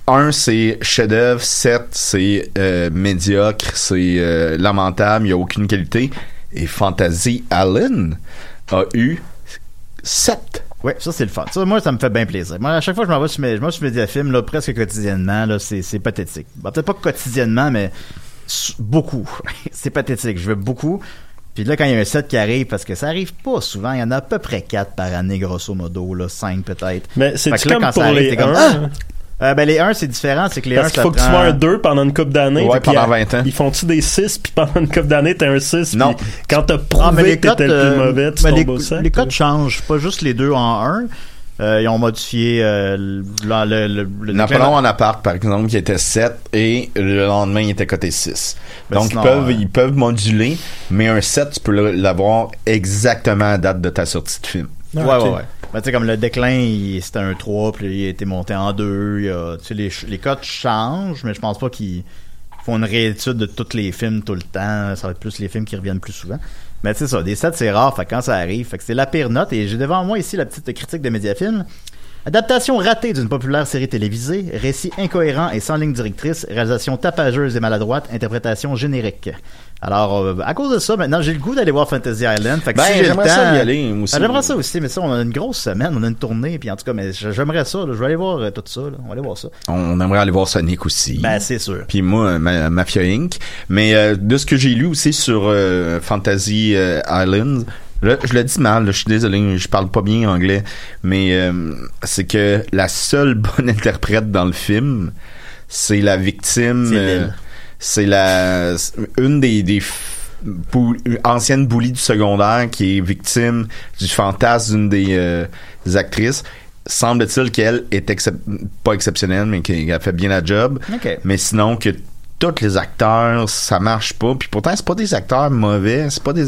Un, c'est chef-d'œuvre. Sept, c'est euh, médiocre. C'est euh, lamentable. Il n'y a aucune qualité. Et Fantasy Island a eu sept. Oui, ça c'est le fun. Ça, moi, ça me fait bien plaisir. Moi, à chaque fois que je m'en vais sur mes, je m'en vais sur Mediafilm, là, presque quotidiennement, là, c'est, c'est pathétique. Bon, peut-être pas quotidiennement, mais beaucoup. c'est pathétique. Je veux beaucoup. Puis là, quand il y a un set qui arrive, parce que ça arrive pas souvent, il y en a à peu près quatre par année, grosso modo, là, cinq peut-être. Mais c'est que là, comme quand ça pour arrive, les t'es comme, 1. Ah! Euh, ben, les 1, c'est différent, c'est que les 1, Parce qu'il ça faut que tu sois un 2 pendant une couple d'années. Ouais, pendant puis, 20 ans. Ils font-tu des 6 puis pendant une couple d'années t'es un 6 Non. puis quand t'as Ah, mais prouvé les que t'étais cotes, le plus euh, mauvais, tu tombes les, au sac. les cotes changent, pas juste les deux en un. Euh, ils ont modifié euh, le, le, le, le Napoléon en appart, par exemple, qui était 7 et le lendemain, il était coté 6. Ben, Donc, sinon, ils, peuvent, euh, ils peuvent moduler, mais un 7, tu peux l'avoir exactement à la date de ta sortie de film. Ouais, Ah, ok. ouais, ouais. Ben, tu sais, comme le déclin, c'était un 3, puis il a été monté en 2. Il y a, tu sais, les, les cotes changent, mais je pense pas qu'ils font une réétude de tous les films tout le temps. Ça va être plus les films qui reviennent plus souvent. Mais tu sais ça, des 7, c'est rare, fait quand ça arrive, fait que c'est la pire note. Et j'ai devant moi ici la petite critique de Mediafilm. Adaptation ratée d'une populaire série télévisée, récit incohérent et sans ligne directrice, réalisation tapageuse et maladroite, interprétation générique. Alors, euh, à cause de ça, maintenant, j'ai le goût d'aller voir Fantasy Island. Fait que Ben, si j'ai le temps, j'aimerais ça y aller, aussi. Ah, j'aimerais ça aussi, mais ça, on a une grosse semaine, on a une tournée, puis en tout cas, mais j'aimerais ça, là, je vais aller voir euh, tout ça, là, on va aller voir ça. On aimerait aller voir Sonic aussi. Ben, c'est sûr. Puis moi, Ma- Mafia Inc. Mais euh, de ce que j'ai lu aussi sur Fantasy Island, là, je le dis mal, là, je suis désolé, je parle pas bien anglais, mais euh, c'est que la seule bonne interprète dans le film, c'est la victime. C'est euh, la une des, des bou- anciennes bullies du secondaire qui est victime du fantasme d'une des, euh, des actrices. Semble-t-il qu'elle est excep- pas exceptionnelle, mais qu'elle a fait bien la job. Ok. Mais sinon, que tous les acteurs, ça marche pas. Puis pourtant, c'est pas des acteurs mauvais, c'est pas des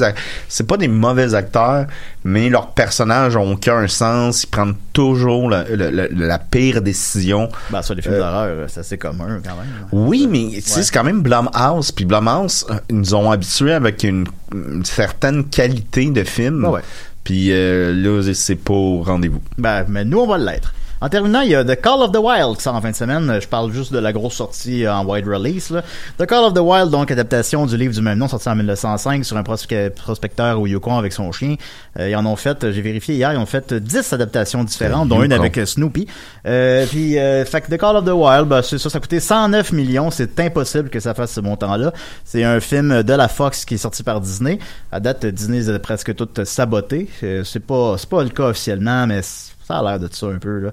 c'est pas des mauvais acteurs, mais leurs personnages ont aucun sens. Ils prennent toujours la, la- la- la pire décision. Ben, sur les films Euh, d'horreur, c'est assez commun quand même. Oui, mais c'est quand même Blumhouse. Puis Blumhouse, euh, ils nous ont habitués avec une, une certaine qualité de film. Ouais, ouais. Puis euh, là, c'est pas au rendez-vous. Ben, mais nous, on va l'être. En terminant, il y a The Call of the Wild qui sort en fin de semaine. Je parle juste de la grosse sortie euh, en wide release. Là. The Call of the Wild, donc adaptation du livre du même nom, sorti en 1905 sur un prospe- prospecteur au Yukon avec son chien. Euh, ils en ont fait, j'ai vérifié hier, ils ont fait 10 adaptations différentes, dont une avec euh, Snoopy. Euh, puis, euh, fait que The Call of the Wild, ben, c'est ça, ça a coûté 109 millions. C'est impossible que ça fasse ce montant-là. C'est un film de la Fox qui est sorti par Disney. À date, Disney les a presque toutes sabotées. Euh, c'est pas, c'est pas le cas officiellement, mais ça a l'air de ça un peu, là.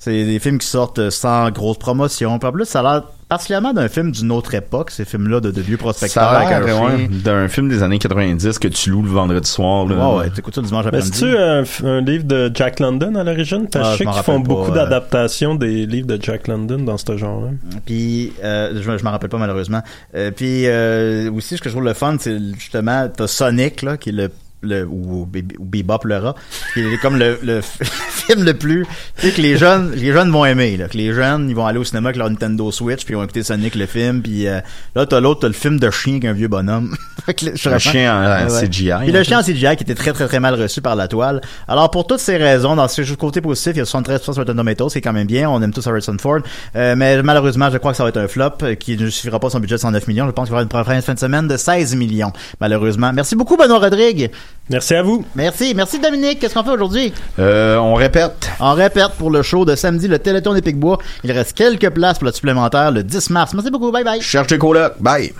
C'est des films qui sortent sans grosse promotion. Puis en plus, ça a l'air particulièrement d'un film d'une autre époque, ces films-là de, de vieux prospecteurs d'un film des années 90 que tu loues le vendredi soir. Là. Ouais, ouais, t'écoutes ça le dimanche après-midi. c'est-tu un, un livre de Jack London à l'origine? Parce Ah, que je sais qu'ils font pas, beaucoup euh. d'adaptations des livres de Jack London dans ce genre-là. Puis, euh, je, je m'en rappelle pas malheureusement. Euh, puis euh, aussi, ce que je trouve le fun, c'est justement, t'as Sonic, là, qui est le le ou, ou Bebop le rat qui est comme le, le film le plus tu sais que les jeunes les jeunes vont aimer là que les jeunes ils vont aller au cinéma avec leur Nintendo Switch puis ils vont écouter Sonic le film puis euh, là t'as l'autre t'as le film de chien qu'un vieux bonhomme. Je Le chien en- Ouais. CGI, puis le hein. chien en CGI qui était très très très mal reçu par la toile. Alors pour toutes ces raisons dans ce côté positif il y a 73% sur Rotten Tomatoes c'est quand même bien on aime tous Harrison Ford. Euh, mais malheureusement je crois que ça va être un flop euh, qui ne suffira pas son budget de 109 millions. Je pense qu'il va y avoir une première fin de semaine de 16 millions malheureusement. Merci beaucoup Benoît Rodrigue merci à vous. Merci. Merci Dominique. Qu'est-ce qu'on fait aujourd'hui? Euh, on répète. on répète pour le show de samedi le Téléthon des Picbois il reste quelques places pour le supplémentaire le 10 mars. Merci beaucoup. Bye bye. Cherche tes colocs. Bye.